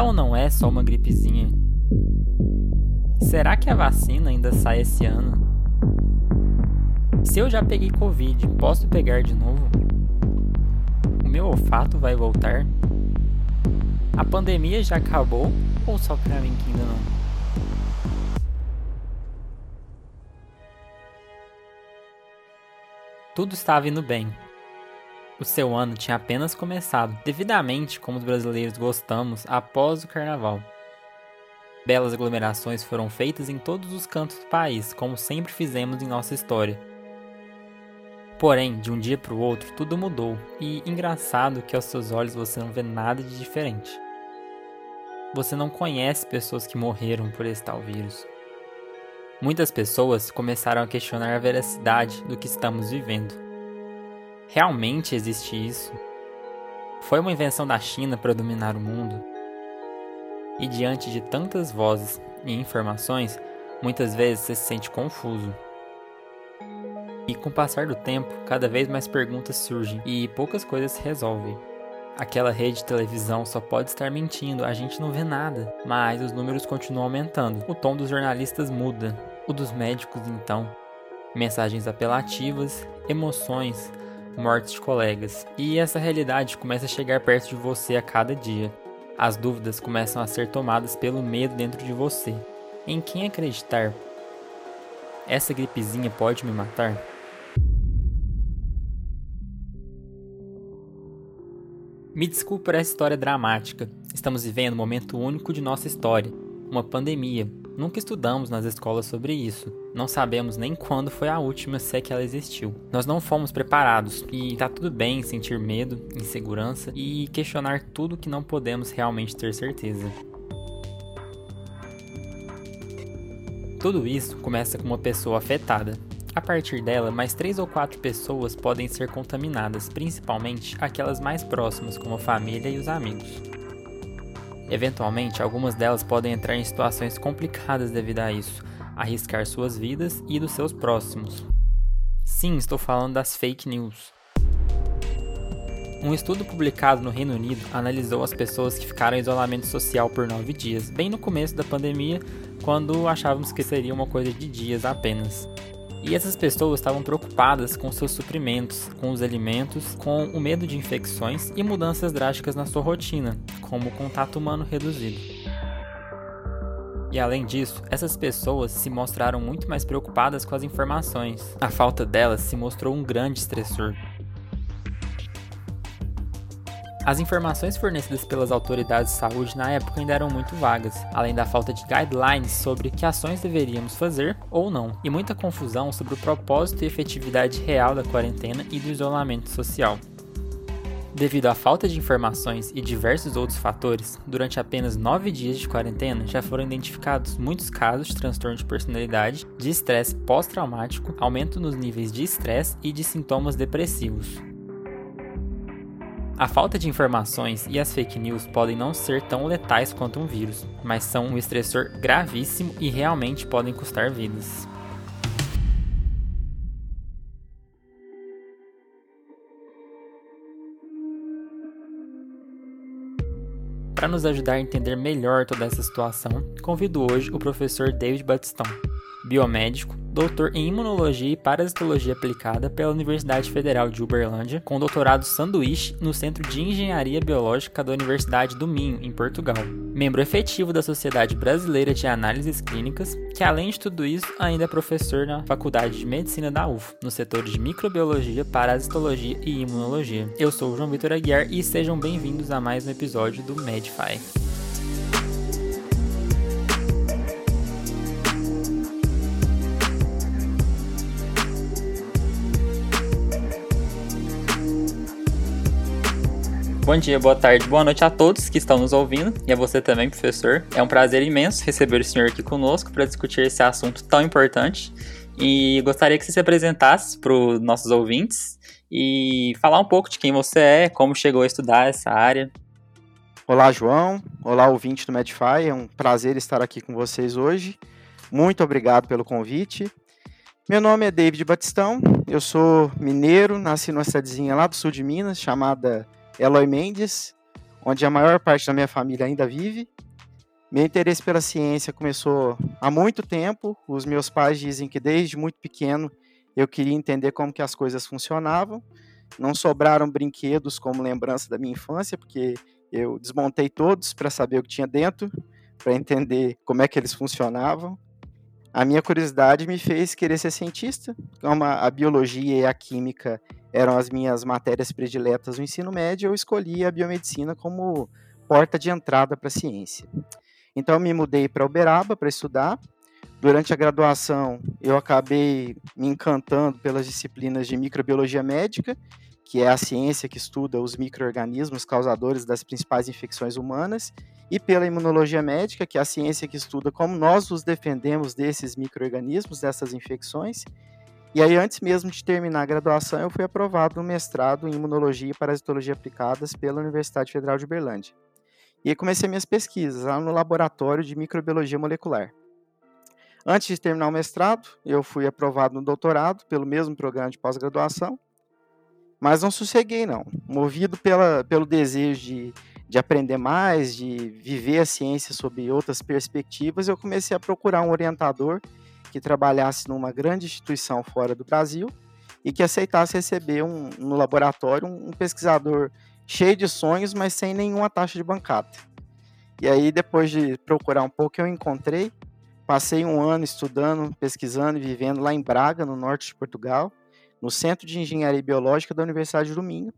É ou não é só uma gripezinha? Será que a vacina ainda sai esse ano? Se eu já peguei Covid, posso pegar de novo? O meu olfato vai voltar? A pandemia já acabou ou só pra mim que ainda não? Tudo estava indo bem. O seu ano tinha apenas começado, devidamente como os brasileiros gostamos após o carnaval. Belas aglomerações foram feitas em todos os cantos do país, como sempre fizemos em nossa história. Porém, de um dia para o outro, tudo mudou, e engraçado que aos seus olhos você não vê nada de diferente. Você não conhece pessoas que morreram por esse tal vírus. Muitas pessoas começaram a questionar a veracidade do que estamos vivendo. Realmente existe isso? Foi uma invenção da China para dominar o mundo? E diante de tantas vozes e informações, muitas vezes você se sente confuso. E com o passar do tempo, cada vez mais perguntas surgem e poucas coisas se resolvem. Aquela rede de televisão só pode estar mentindo, a gente não vê nada, mas os números continuam aumentando. O tom dos jornalistas muda, o dos médicos então. Mensagens apelativas, emoções, mortes de colegas. E essa realidade começa a chegar perto de você a cada dia. As dúvidas começam a ser tomadas pelo medo dentro de você. Em quem acreditar? Essa gripezinha pode me matar? Me desculpe por essa história dramática. Estamos vivendo um momento único de nossa história, uma pandemia. Nunca estudamos nas escolas sobre isso. Não sabemos nem quando foi a última, se é que ela existiu. Nós não fomos preparados e tá tudo bem sentir medo, insegurança e questionar tudo que não podemos realmente ter certeza. Tudo isso começa com uma pessoa afetada, a partir dela, mais três ou quatro pessoas podem ser contaminadas, principalmente aquelas mais próximas, como a família e os amigos. Eventualmente, algumas delas podem entrar em situações complicadas devido a isso, arriscar suas vidas e dos seus próximos. Sim, estou falando das fake news. Um estudo publicado no Reino Unido analisou as pessoas que ficaram em isolamento social por nove dias, bem no começo da pandemia, quando achávamos que seria uma coisa de dias apenas. E essas pessoas estavam preocupadas com seus suprimentos, com os alimentos, com o medo de infecções e mudanças drásticas na sua rotina, como o contato humano reduzido. E além disso, essas pessoas se mostraram muito mais preocupadas com as informações. A falta delas se mostrou um grande estressor. As informações fornecidas pelas autoridades de saúde na época ainda eram muito vagas, além da falta de guidelines sobre que ações deveríamos fazer ou não, e muita confusão sobre o propósito e efetividade real da quarentena e do isolamento social. Devido à falta de informações e diversos outros fatores, durante apenas nove dias de quarentena já foram identificados muitos casos de transtorno de personalidade, de estresse pós-traumático, aumento nos níveis de estresse e de sintomas depressivos. A falta de informações e as fake news podem não ser tão letais quanto um vírus, mas são um estressor gravíssimo e realmente podem custar vidas. Para nos ajudar a entender melhor toda essa situação, convido hoje o professor David Batistão, biomédico, doutor em imunologia e parasitologia aplicada pela Universidade Federal de Uberlândia, com doutorado sanduíche no Centro de Engenharia Biológica da Universidade do Minho, em Portugal. Membro efetivo da Sociedade Brasileira de Análises Clínicas, que além de tudo isso, ainda é professor na Faculdade de Medicina da UF, nos setores de microbiologia, parasitologia e imunologia. Eu sou o João Vitor Aguiar e sejam bem-vindos a mais um episódio do Medify. Bom dia, boa tarde, boa noite a todos que estão nos ouvindo e a você também, professor. É um prazer imenso receber o senhor aqui conosco para discutir esse assunto tão importante. E gostaria que você se apresentasse para os nossos ouvintes e falar um pouco de quem você é, como chegou a estudar essa área. Olá, João. Olá, ouvinte do Medify. É um prazer estar aqui com vocês hoje. Muito obrigado pelo convite. Meu nome é David Batistão. Eu sou mineiro, nasci numa cidadezinha lá do sul de Minas chamada Eloy Mendes. onde a maior parte da minha família ainda vive. Meu interesse pela ciência começou há muito tempo. Os meus pais dizem que desde muito pequeno eu queria entender como que as coisas funcionavam. Não sobraram brinquedos como lembrança da minha infância, porque eu desmontei todos para saber o que tinha dentro, para entender como é que eles funcionavam. A minha curiosidade me fez querer ser cientista. Como a biologia e a química eram as minhas matérias prediletas no ensino médio, eu escolhi a biomedicina como porta de entrada para a ciência. Então eu me mudei para Uberaba para estudar. Durante a graduação, eu acabei me encantando pelas disciplinas de microbiologia médica, que é a ciência que estuda os microorganismos causadores das principais infecções humanas, e pela imunologia médica, que é a ciência que estuda como nós nos defendemos desses microorganismos, dessas infecções. E aí, antes mesmo de terminar a graduação, eu fui aprovado no mestrado em imunologia e parasitologia aplicadas pela Universidade Federal de Uberlândia. E aí comecei minhas pesquisas lá no laboratório de microbiologia molecular. Antes de terminar o mestrado, eu fui aprovado no doutorado pelo mesmo programa de pós-graduação, mas não sosseguei não. Movido pela, pelo desejo de de aprender mais, de viver a ciência sob outras perspectivas, eu comecei a procurar um orientador que trabalhasse numa grande instituição fora do Brasil e que aceitasse receber um, no laboratório um, pesquisador cheio de sonhos, mas sem nenhuma taxa de bancada. E aí, depois de procurar um pouco, eu encontrei. Passei um ano estudando, pesquisando e vivendo lá em Braga, no norte de Portugal, no Centro de Engenharia Biológica da Universidade do Minho,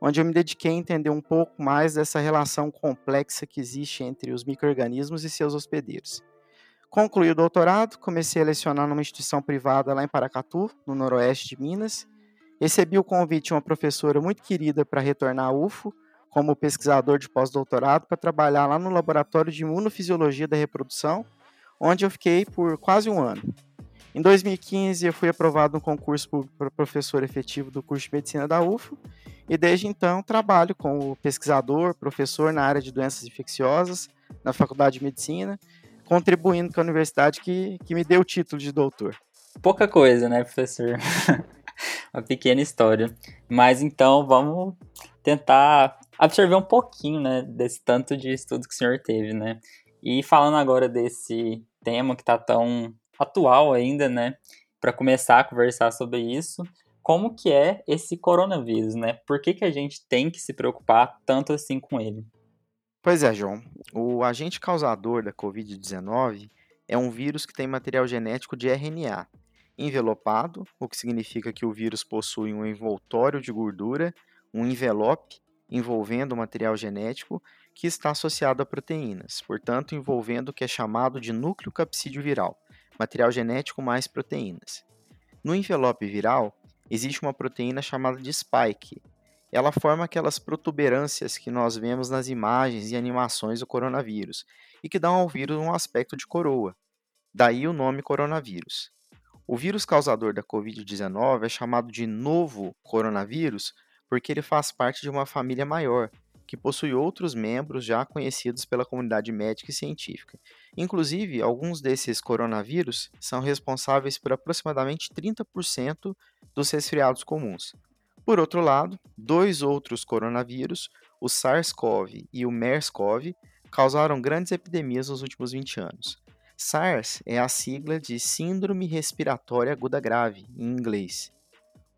onde eu me dediquei a entender um pouco mais dessa relação complexa que existe entre os micro-organismos e seus hospedeiros. Concluí o doutorado, comecei a lecionar numa instituição privada lá em Paracatu, no noroeste de Minas. Recebi o convite de uma professora muito querida para retornar à UFO, como pesquisador de pós-doutorado, para trabalhar lá no Laboratório de Imunofisiologia da Reprodução, onde eu fiquei por quase um ano. Em 2015, eu fui aprovado no concurso para professor efetivo do curso de medicina da UFO e desde então trabalho como pesquisador, professor na área de doenças infecciosas na Faculdade de Medicina, contribuindo com a universidade que, que me deu o título de doutor. Pouca coisa, né, professor? Uma pequena história. Mas então vamos tentar absorver um pouquinho, né, desse tanto de estudo que o senhor teve, né? E falando agora desse tema que está tão atual ainda, né, para começar a conversar sobre isso, como que é esse coronavírus, né? Por que, que a gente tem que se preocupar tanto assim com ele? Pois é, João. O agente causador da Covid-19 é um vírus que tem material genético de RNA envelopado, o que significa que o vírus possui um envoltório de gordura, um envelope envolvendo o material genético que está associado a proteínas, portanto, envolvendo o que é chamado de núcleo capsídeo viral, material genético mais proteínas. No envelope viral, existe uma proteína chamada de spike. Ela forma aquelas protuberâncias que nós vemos nas imagens e animações do coronavírus e que dão ao vírus um aspecto de coroa. Daí o nome coronavírus. O vírus causador da Covid-19 é chamado de novo coronavírus porque ele faz parte de uma família maior, que possui outros membros já conhecidos pela comunidade médica e científica. Inclusive, alguns desses coronavírus são responsáveis por aproximadamente 30% dos resfriados comuns. Por outro lado, dois outros coronavírus, o SARS-CoV e o MERS-CoV, causaram grandes epidemias nos últimos 20 anos. SARS é a sigla de Síndrome Respiratória Aguda Grave, em inglês.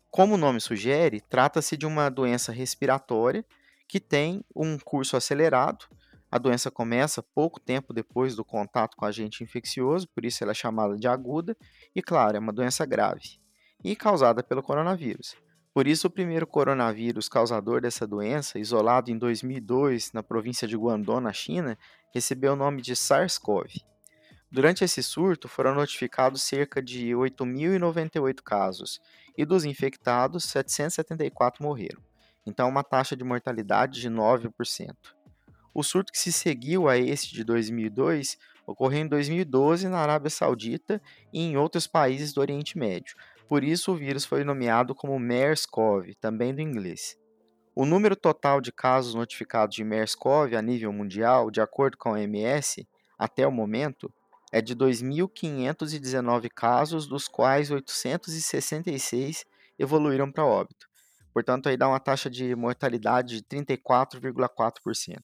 Como o nome sugere, trata-se de uma doença respiratória que tem um curso acelerado. A doença começa pouco tempo depois do contato com agente infeccioso, por isso ela é chamada de aguda, e claro, é uma doença grave e causada pelo coronavírus. Por isso, o primeiro coronavírus causador dessa doença, isolado em 2002 na província de Guangdong, na China, recebeu o nome de SARS-CoV. Durante esse surto, foram notificados cerca de 8.098 casos, e dos infectados, 774 morreram então uma taxa de mortalidade de 9%. O surto que se seguiu a este de 2002 ocorreu em 2012 na Arábia Saudita e em outros países do Oriente Médio. Por isso o vírus foi nomeado como MERS-CoV, também do inglês. O número total de casos notificados de MERS-CoV a nível mundial, de acordo com a OMS, até o momento, é de 2.519 casos, dos quais 866 evoluíram para óbito. Portanto, aí dá uma taxa de mortalidade de 34,4%.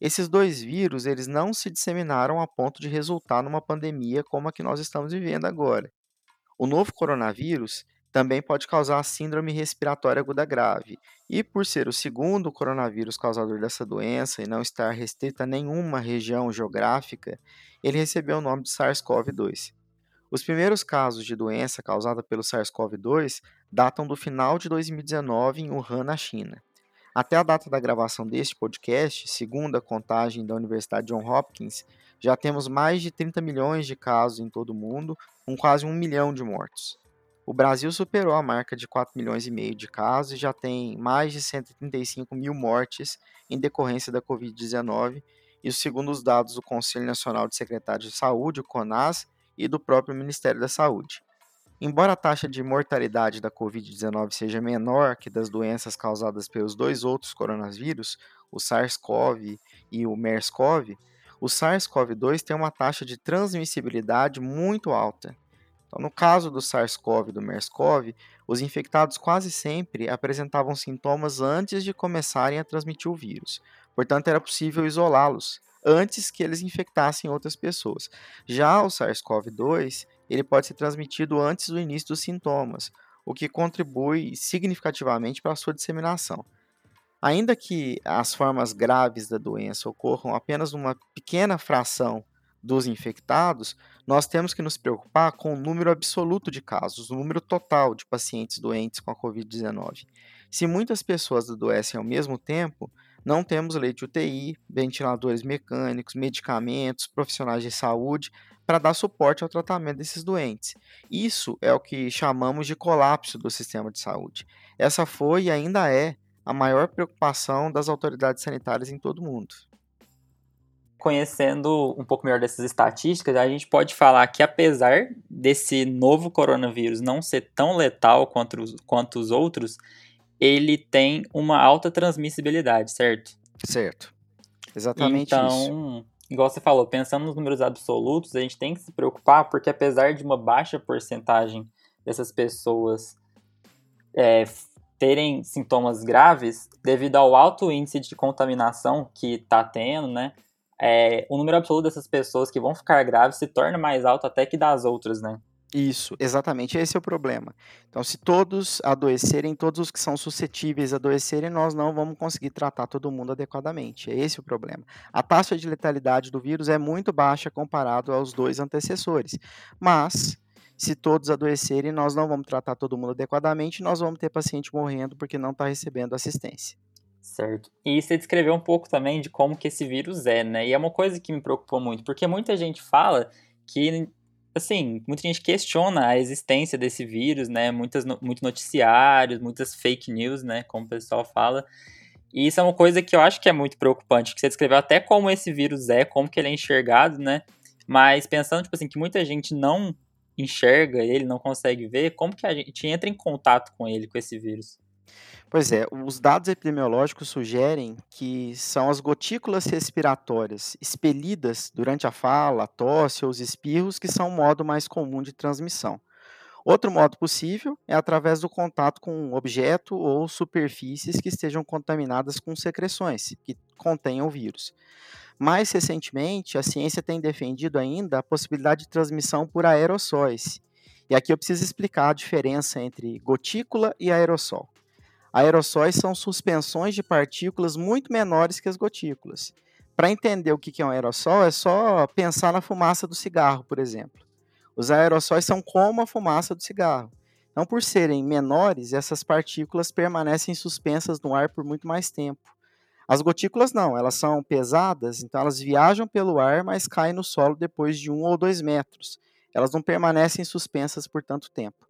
Esses dois vírus, eles não se disseminaram a ponto de resultar numa pandemia como a que nós estamos vivendo agora. O novo coronavírus também pode causar síndrome respiratória aguda grave, e por ser o segundo coronavírus causador dessa doença e não estar restrito a nenhuma região geográfica, ele recebeu o nome de SARS-CoV-2. Os primeiros casos de doença causada pelo SARS-CoV-2 datam do final de 2019 em Wuhan, na China. Até a data da gravação deste podcast, segundo a contagem da Universidade John Hopkins, já temos mais de 30 milhões de casos em todo o mundo, com quase um milhão de mortos. O Brasil superou a marca de 4 milhões e meio de casos e já tem mais de 135 mil mortes em decorrência da Covid-19, isso segundo os dados do Conselho Nacional de Secretários de Saúde, o CONAS, e do próprio Ministério da Saúde. Embora a taxa de mortalidade da Covid-19 seja menor que das doenças causadas pelos dois outros coronavírus, o SARS-CoV e o MERS-CoV, o SARS-CoV-2 tem uma taxa de transmissibilidade muito alta. Então, no caso do SARS-CoV e do MERS-CoV, os infectados quase sempre apresentavam sintomas antes de começarem a transmitir o vírus. Portanto, era possível isolá-los antes que eles infectassem outras pessoas. Já o SARS-CoV-2 ele pode ser transmitido antes do início dos sintomas, o que contribui significativamente para a sua disseminação. Ainda que as formas graves da doença ocorram apenas numa pequena fração dos infectados, nós temos que nos preocupar com o número absoluto de casos, o número total de pacientes doentes com a Covid-19. Se muitas pessoas adoecem ao mesmo tempo, não temos leite UTI, ventiladores mecânicos, medicamentos, profissionais de saúde para dar suporte ao tratamento desses doentes. Isso é o que chamamos de colapso do sistema de saúde. Essa foi e ainda é a maior preocupação das autoridades sanitárias em todo o mundo. Conhecendo um pouco melhor dessas estatísticas, a gente pode falar que apesar desse novo coronavírus não ser tão letal quanto os, quanto os outros, ele tem uma alta transmissibilidade, certo? Certo. Exatamente então, isso igual você falou, pensando nos números absolutos, a gente tem que se preocupar porque apesar de uma baixa porcentagem dessas pessoas é, terem sintomas graves, devido ao alto índice de contaminação que está tendo, né? É, o número absoluto dessas pessoas que vão ficar graves se torna mais alto até que das outras, né? Isso, exatamente, esse é o problema. Então, se todos adoecerem, todos os que são suscetíveis a adoecerem, nós não vamos conseguir tratar todo mundo adequadamente. É esse o problema. A taxa de letalidade do vírus é muito baixa comparado aos dois antecessores. Mas, se todos adoecerem, nós não vamos tratar todo mundo adequadamente, nós vamos ter paciente morrendo porque não está recebendo assistência. Certo. E você descreveu um pouco também de como que esse vírus é, né? E é uma coisa que me preocupou muito, porque muita gente fala que assim, muita gente questiona a existência desse vírus, né? Muitas, muitos noticiários, muitas fake news, né? Como o pessoal fala. E isso é uma coisa que eu acho que é muito preocupante, que você descreveu até como esse vírus é, como que ele é enxergado, né? Mas pensando, tipo assim, que muita gente não enxerga ele, não consegue ver, como que a gente entra em contato com ele, com esse vírus? Pois é, os dados epidemiológicos sugerem que são as gotículas respiratórias expelidas durante a fala, a tosse ou os espirros que são o modo mais comum de transmissão. Outro modo possível é através do contato com um objeto ou superfícies que estejam contaminadas com secreções que contenham o vírus. Mais recentemente, a ciência tem defendido ainda a possibilidade de transmissão por aerossóis. E aqui eu preciso explicar a diferença entre gotícula e aerossol. Aerossóis são suspensões de partículas muito menores que as gotículas. Para entender o que é um aerossol, é só pensar na fumaça do cigarro, por exemplo. Os aerossóis são como a fumaça do cigarro. Então, por serem menores, essas partículas permanecem suspensas no ar por muito mais tempo. As gotículas não, elas são pesadas, então elas viajam pelo ar, mas caem no solo depois de um ou dois metros. Elas não permanecem suspensas por tanto tempo.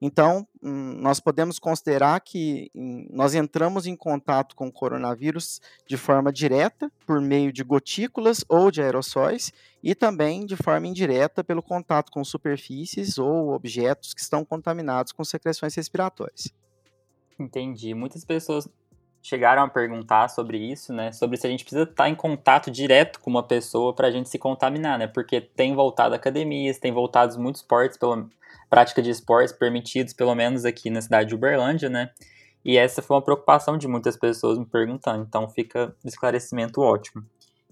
Então, hum, nós podemos considerar que hum, nós entramos em contato com o coronavírus de forma direta, por meio de gotículas ou de aerossóis, e também de forma indireta pelo contato com superfícies ou objetos que estão contaminados com secreções respiratórias. Entendi. Muitas pessoas chegaram a perguntar sobre isso, né? Sobre se a gente precisa estar em contato direto com uma pessoa para a gente se contaminar, né? Porque tem voltado academias, tem voltado muitos esportes, pela prática de esportes permitidos, pelo menos aqui na cidade de Uberlândia, né? E essa foi uma preocupação de muitas pessoas me perguntando, então fica um esclarecimento ótimo.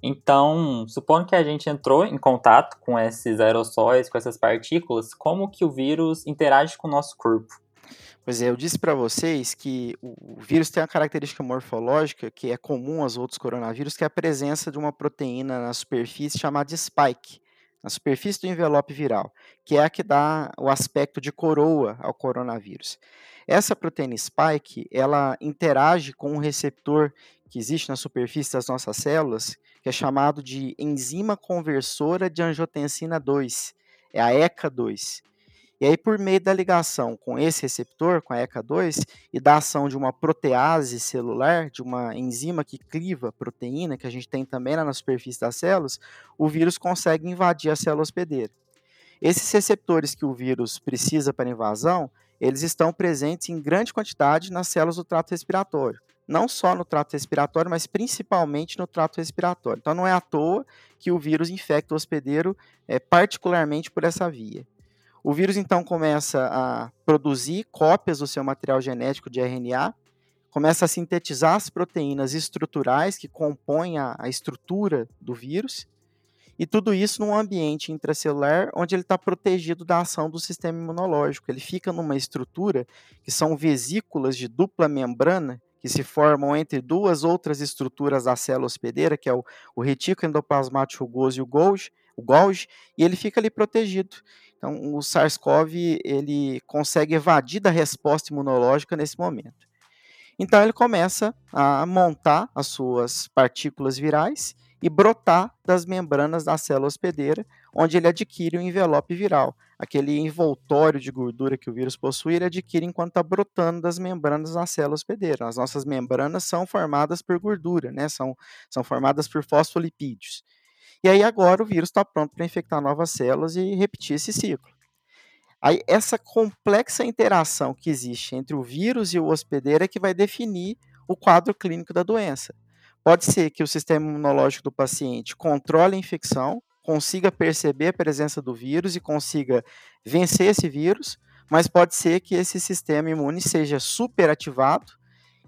Então, supondo que a gente entrou em contato com esses aerossóis, com essas partículas, como que o vírus interage com o nosso corpo? Pois é, eu disse para vocês que o vírus tem uma característica morfológica que é comum aos outros coronavírus, que é a presença de uma proteína na superfície chamada spike, na superfície do envelope viral, que é a que dá o aspecto de coroa ao coronavírus. Essa proteína spike, ela interage com um receptor que existe na superfície das nossas células, que é chamado de enzima conversora de angiotensina 2, é a ECA2. E aí, por meio da ligação com esse receptor, com a ECA2, e da ação de uma protease celular, de uma enzima que cliva proteína, que a gente tem também lá na superfície das células, o vírus consegue invadir a célula hospedeira. Esses receptores que o vírus precisa para invasão, eles estão presentes em grande quantidade nas células do trato respiratório não só no trato respiratório, mas principalmente no trato respiratório. Então não é à toa que o vírus infecta o hospedeiro, é, particularmente por essa via. O vírus então começa a produzir cópias do seu material genético de RNA, começa a sintetizar as proteínas estruturais que compõem a, a estrutura do vírus, e tudo isso num ambiente intracelular onde ele está protegido da ação do sistema imunológico. Ele fica numa estrutura que são vesículas de dupla membrana que se formam entre duas outras estruturas da célula hospedeira, que é o, o retículo endoplasmático rugoso e o Golgi, o Golgi, e ele fica ali protegido. Então, o SARS-CoV ele consegue evadir da resposta imunológica nesse momento. Então, ele começa a montar as suas partículas virais e brotar das membranas da célula hospedeira, onde ele adquire o envelope viral. Aquele envoltório de gordura que o vírus possui, ele adquire enquanto está brotando das membranas da célula hospedeira. As nossas membranas são formadas por gordura, né? são, são formadas por fosfolipídios. E aí agora o vírus está pronto para infectar novas células e repetir esse ciclo. Aí, essa complexa interação que existe entre o vírus e o hospedeiro é que vai definir o quadro clínico da doença. Pode ser que o sistema imunológico do paciente controle a infecção, consiga perceber a presença do vírus e consiga vencer esse vírus, mas pode ser que esse sistema imune seja superativado,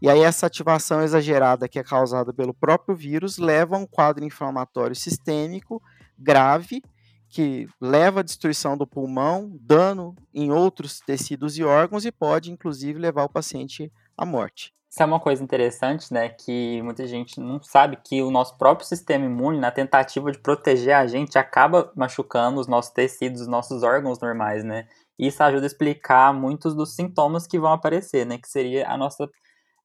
e aí essa ativação exagerada que é causada pelo próprio vírus leva a um quadro inflamatório sistêmico grave, que leva à destruição do pulmão, dano em outros tecidos e órgãos e pode inclusive levar o paciente à morte. Isso é uma coisa interessante, né? Que muita gente não sabe que o nosso próprio sistema imune, na tentativa de proteger a gente, acaba machucando os nossos tecidos, os nossos órgãos normais, né? Isso ajuda a explicar muitos dos sintomas que vão aparecer, né? Que seria a nossa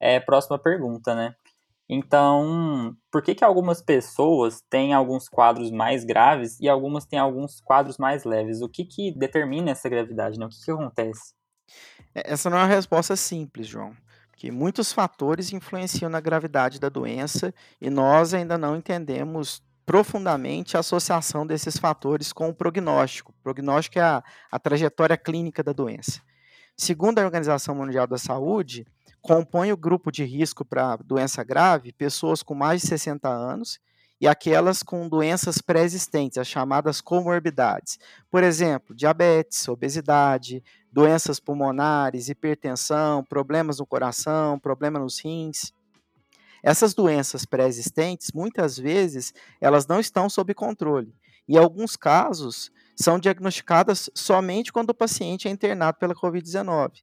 é, próxima pergunta, né? Então, por que, que algumas pessoas têm alguns quadros mais graves e algumas têm alguns quadros mais leves? O que, que determina essa gravidade, né? O que, que acontece? É, essa não é uma resposta simples, João que muitos fatores influenciam na gravidade da doença e nós ainda não entendemos profundamente a associação desses fatores com o prognóstico. O prognóstico é a, a trajetória clínica da doença. Segundo a Organização Mundial da Saúde, compõe o grupo de risco para doença grave pessoas com mais de 60 anos e aquelas com doenças pré-existentes, as chamadas comorbidades. Por exemplo, diabetes, obesidade, doenças pulmonares, hipertensão, problemas no coração, problema nos rins. Essas doenças pré-existentes, muitas vezes, elas não estão sob controle. E, em alguns casos, são diagnosticadas somente quando o paciente é internado pela Covid-19.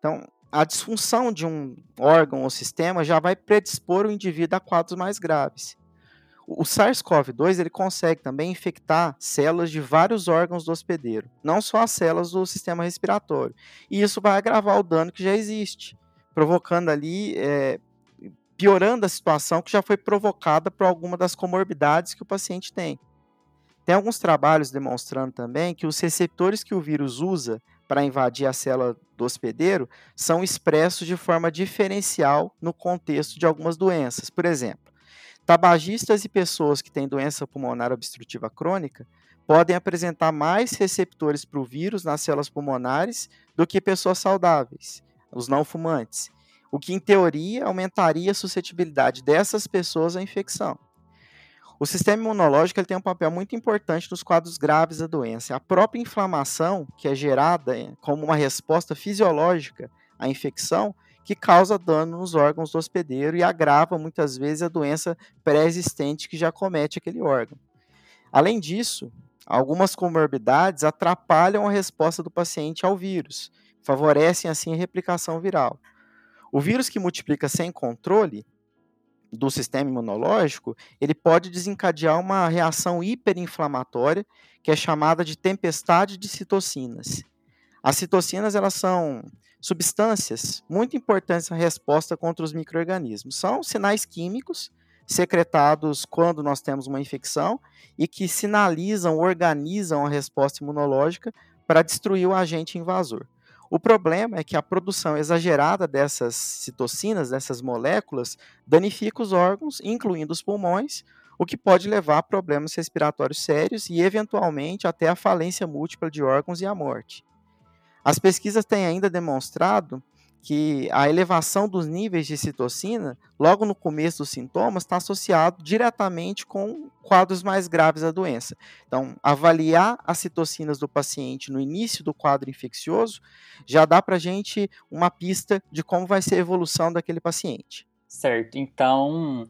Então, a disfunção de um órgão ou sistema já vai predispor o indivíduo a quadros mais graves. O SARS-CoV-2 ele consegue também infectar células de vários órgãos do hospedeiro, não só as células do sistema respiratório. E isso vai agravar o dano que já existe, provocando ali, é, piorando a situação que já foi provocada por alguma das comorbidades que o paciente tem. Tem alguns trabalhos demonstrando também que os receptores que o vírus usa para invadir a célula do hospedeiro são expressos de forma diferencial no contexto de algumas doenças. Por exemplo, Tabagistas e pessoas que têm doença pulmonar obstrutiva crônica podem apresentar mais receptores para o vírus nas células pulmonares do que pessoas saudáveis, os não fumantes, o que em teoria aumentaria a suscetibilidade dessas pessoas à infecção. O sistema imunológico ele tem um papel muito importante nos quadros graves da doença. A própria inflamação, que é gerada como uma resposta fisiológica à infecção, que causa dano nos órgãos do hospedeiro e agrava muitas vezes a doença pré-existente que já comete aquele órgão. Além disso, algumas comorbidades atrapalham a resposta do paciente ao vírus, favorecem assim a replicação viral. O vírus que multiplica sem controle do sistema imunológico, ele pode desencadear uma reação hiperinflamatória, que é chamada de tempestade de citocinas. As citocinas elas são substâncias muito importantes na resposta contra os micro-organismos. São sinais químicos secretados quando nós temos uma infecção e que sinalizam, organizam a resposta imunológica para destruir o agente invasor. O problema é que a produção exagerada dessas citocinas, dessas moléculas, danifica os órgãos, incluindo os pulmões, o que pode levar a problemas respiratórios sérios e, eventualmente, até a falência múltipla de órgãos e a morte. As pesquisas têm ainda demonstrado que a elevação dos níveis de citocina, logo no começo dos sintomas, está associado diretamente com quadros mais graves da doença. Então, avaliar as citocinas do paciente no início do quadro infeccioso já dá para a gente uma pista de como vai ser a evolução daquele paciente. Certo. Então,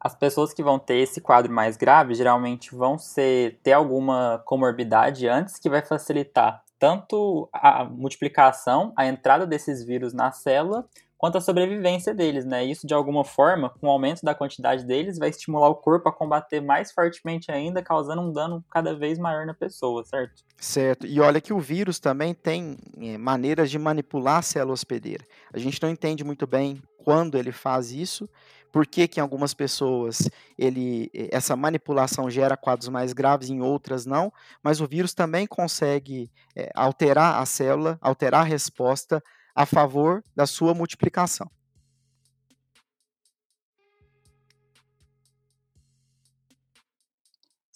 as pessoas que vão ter esse quadro mais grave geralmente vão ser, ter alguma comorbidade antes que vai facilitar tanto a multiplicação, a entrada desses vírus na célula, quanto a sobrevivência deles, né? Isso de alguma forma, com o aumento da quantidade deles, vai estimular o corpo a combater mais fortemente ainda, causando um dano cada vez maior na pessoa, certo? Certo. E olha que o vírus também tem é, maneiras de manipular a célula hospedeira. A gente não entende muito bem quando ele faz isso, por que, que em algumas pessoas ele, essa manipulação gera quadros mais graves, em outras não, mas o vírus também consegue é, alterar a célula, alterar a resposta a favor da sua multiplicação.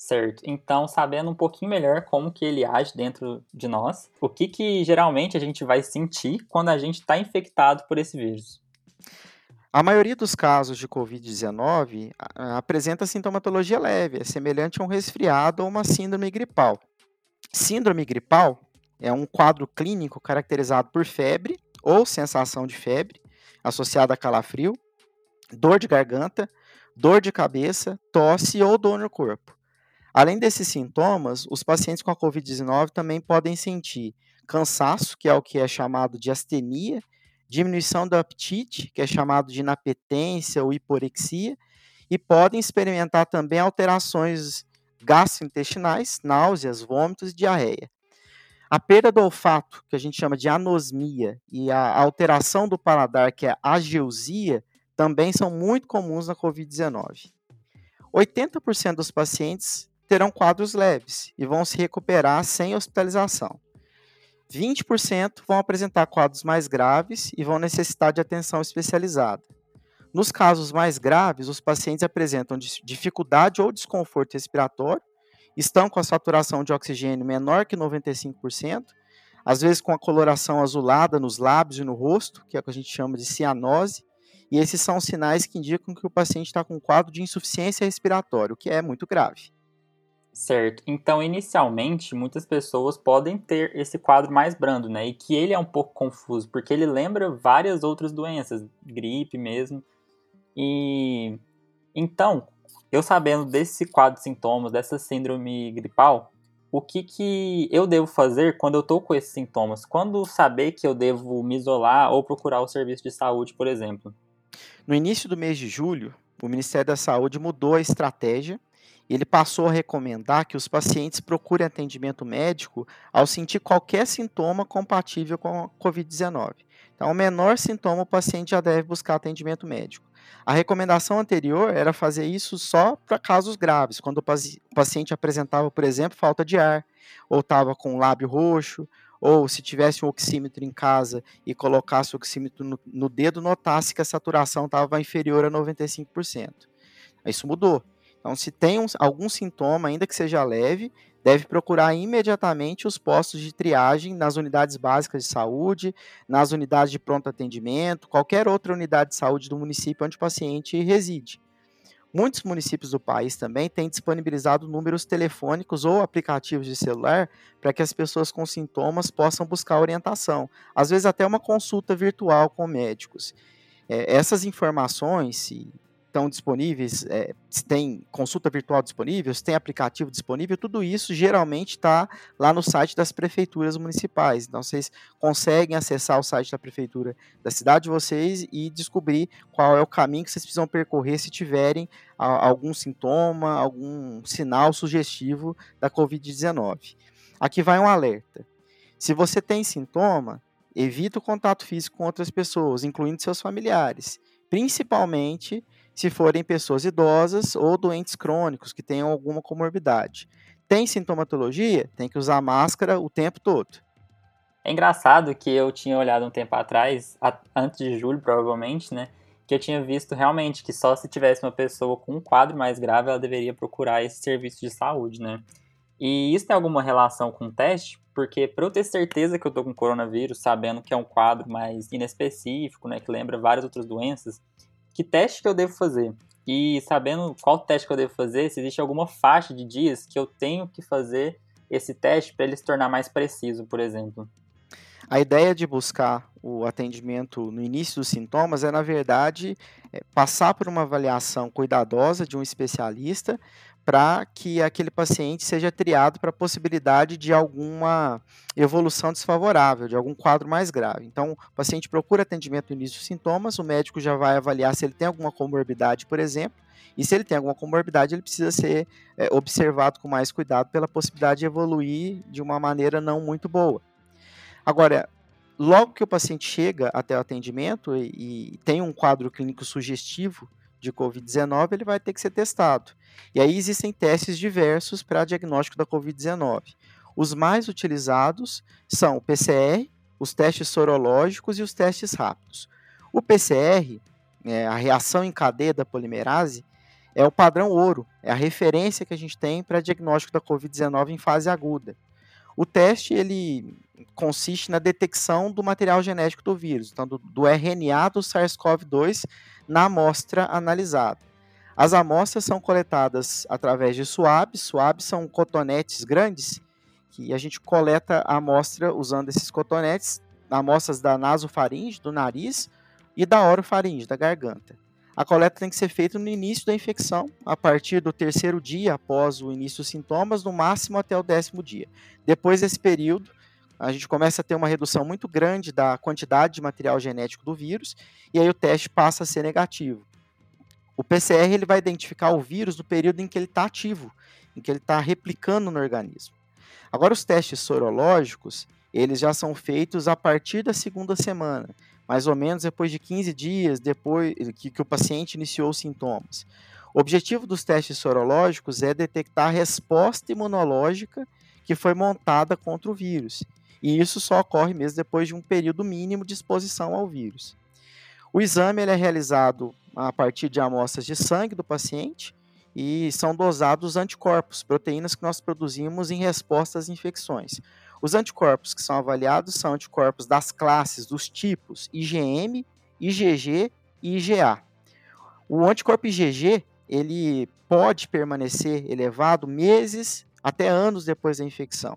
Certo. Então, sabendo um pouquinho melhor como que ele age dentro de nós, o que que geralmente a gente vai sentir quando a gente está infectado por esse vírus? A maioria dos casos de Covid-19 apresenta sintomatologia leve, é semelhante a um resfriado ou uma síndrome gripal. Síndrome gripal é um quadro clínico caracterizado por febre ou sensação de febre, associada a calafrio, dor de garganta, dor de cabeça, tosse ou dor no corpo. Além desses sintomas, os pacientes com a Covid-19 também podem sentir cansaço, que é o que é chamado de astenia, diminuição do apetite, que é chamado de inapetência ou hiporexia, e podem experimentar também alterações gastrointestinais, náuseas, vômitos e diarreia. A perda do olfato, que a gente chama de anosmia, e a alteração do paladar, que é ageusia, também são muito comuns na COVID-19. 80% dos pacientes terão quadros leves e vão se recuperar sem hospitalização. 20% vão apresentar quadros mais graves e vão necessitar de atenção especializada. Nos casos mais graves, os pacientes apresentam dificuldade ou desconforto respiratório, estão com a saturação de oxigênio menor que 95%, às vezes com a coloração azulada nos lábios e no rosto, que é o que a gente chama de cianose, e esses são sinais que indicam que o paciente está com um quadro de insuficiência respiratória, o que é muito grave. Certo. Então, inicialmente, muitas pessoas podem ter esse quadro mais brando, né? E que ele é um pouco confuso, porque ele lembra várias outras doenças, gripe mesmo. E então, eu sabendo desse quadro de sintomas, dessa síndrome gripal, o que, que eu devo fazer quando eu estou com esses sintomas? Quando saber que eu devo me isolar ou procurar o serviço de saúde, por exemplo? No início do mês de julho, o Ministério da Saúde mudou a estratégia ele passou a recomendar que os pacientes procurem atendimento médico ao sentir qualquer sintoma compatível com a Covid-19. Então, o menor sintoma, o paciente já deve buscar atendimento médico. A recomendação anterior era fazer isso só para casos graves, quando o paciente apresentava, por exemplo, falta de ar, ou estava com o lábio roxo, ou se tivesse um oxímetro em casa e colocasse o oxímetro no, no dedo, notasse que a saturação estava inferior a 95%. Isso mudou. Então, se tem um, algum sintoma, ainda que seja leve, deve procurar imediatamente os postos de triagem nas unidades básicas de saúde, nas unidades de pronto atendimento, qualquer outra unidade de saúde do município onde o paciente reside. Muitos municípios do país também têm disponibilizado números telefônicos ou aplicativos de celular para que as pessoas com sintomas possam buscar orientação, às vezes até uma consulta virtual com médicos. É, essas informações, se estão disponíveis, é, se tem consulta virtual disponível, se tem aplicativo disponível, tudo isso geralmente está lá no site das prefeituras municipais. Então, vocês conseguem acessar o site da prefeitura da cidade de vocês e descobrir qual é o caminho que vocês precisam percorrer se tiverem a, algum sintoma, algum sinal sugestivo da Covid-19. Aqui vai um alerta. Se você tem sintoma, evite o contato físico com outras pessoas, incluindo seus familiares, principalmente se forem pessoas idosas ou doentes crônicos que tenham alguma comorbidade. Tem sintomatologia? Tem que usar máscara o tempo todo. É engraçado que eu tinha olhado um tempo atrás, antes de julho provavelmente, né? Que eu tinha visto realmente que só se tivesse uma pessoa com um quadro mais grave ela deveria procurar esse serviço de saúde, né? E isso tem alguma relação com o teste? Porque para eu ter certeza que eu tô com coronavírus, sabendo que é um quadro mais inespecífico, né, que lembra várias outras doenças, que teste que eu devo fazer. E sabendo qual teste que eu devo fazer, se existe alguma faixa de dias que eu tenho que fazer esse teste para ele se tornar mais preciso, por exemplo. A ideia de buscar o atendimento no início dos sintomas é, na verdade, é passar por uma avaliação cuidadosa de um especialista para que aquele paciente seja triado para a possibilidade de alguma evolução desfavorável, de algum quadro mais grave. Então, o paciente procura atendimento no início dos sintomas, o médico já vai avaliar se ele tem alguma comorbidade, por exemplo, e se ele tem alguma comorbidade, ele precisa ser é, observado com mais cuidado pela possibilidade de evoluir de uma maneira não muito boa. Agora, logo que o paciente chega até o atendimento e, e tem um quadro clínico sugestivo de Covid-19, ele vai ter que ser testado. E aí existem testes diversos para diagnóstico da Covid-19. Os mais utilizados são o PCR, os testes sorológicos e os testes rápidos. O PCR, é, a reação em cadeia da polimerase, é o padrão ouro, é a referência que a gente tem para diagnóstico da Covid-19 em fase aguda. O teste ele consiste na detecção do material genético do vírus, então do, do RNA do SARS-CoV-2 na amostra analisada. As amostras são coletadas através de swabs. Swabs são cotonetes grandes que a gente coleta a amostra usando esses cotonetes, amostras da nasofaringe, do nariz, e da orofaringe, da garganta. A coleta tem que ser feita no início da infecção, a partir do terceiro dia após o início dos sintomas, no máximo até o décimo dia. Depois desse período, a gente começa a ter uma redução muito grande da quantidade de material genético do vírus, e aí o teste passa a ser negativo. O PCR ele vai identificar o vírus no período em que ele está ativo, em que ele está replicando no organismo. Agora, os testes sorológicos, eles já são feitos a partir da segunda semana mais ou menos depois de 15 dias depois que, que o paciente iniciou os sintomas. O objetivo dos testes sorológicos é detectar a resposta imunológica que foi montada contra o vírus. E isso só ocorre mesmo depois de um período mínimo de exposição ao vírus. O exame é realizado a partir de amostras de sangue do paciente e são dosados anticorpos, proteínas que nós produzimos em resposta às infecções. Os anticorpos que são avaliados são anticorpos das classes, dos tipos IgM, IgG e IgA. O anticorpo IgG ele pode permanecer elevado meses até anos depois da infecção.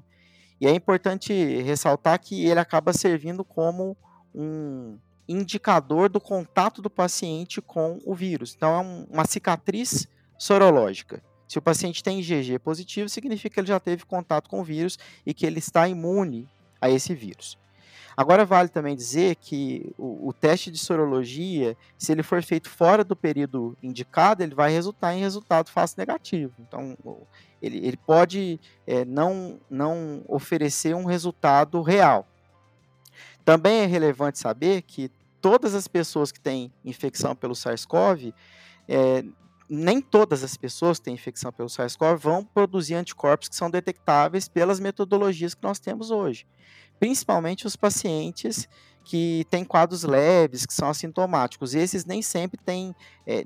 E é importante ressaltar que ele acaba servindo como um indicador do contato do paciente com o vírus. Então, é uma cicatriz sorológica. Se o paciente tem IgG positivo, significa que ele já teve contato com o vírus e que ele está imune a esse vírus. Agora, vale também dizer que o, o, teste de sorologia, se ele for feito fora do período indicado, ele vai resultar em resultado falso negativo. Então, ele, ele pode é, não, não oferecer um resultado real. Também é relevante saber que todas as pessoas que têm infecção pelo SARS-CoV é, nem todas as pessoas que têm infecção pelo SARS-CoV vão produzir anticorpos que são detectáveis pelas metodologias que nós temos hoje. Principalmente os pacientes que têm quadros leves, que são assintomáticos. Esses nem sempre têm é,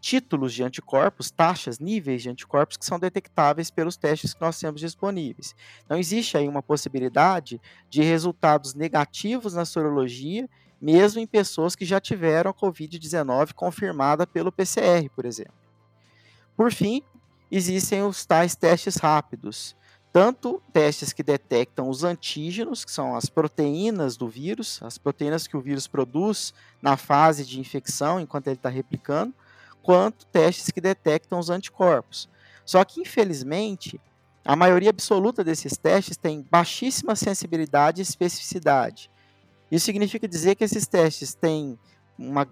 títulos de anticorpos, taxas, níveis de anticorpos que são detectáveis pelos testes que nós temos disponíveis. Então, existe aí uma possibilidade de resultados negativos na sorologia mesmo em pessoas que já tiveram a Covid-19 confirmada pelo PCR, por exemplo. Por fim, existem os tais testes rápidos, tanto testes que detectam os antígenos, que são as proteínas do vírus, as proteínas que o vírus produz na fase de infecção enquanto ele está replicando, quanto testes que detectam os anticorpos. Só que, infelizmente, a maioria absoluta desses testes tem baixíssima sensibilidade e especificidade. Isso significa dizer que esses testes têm uma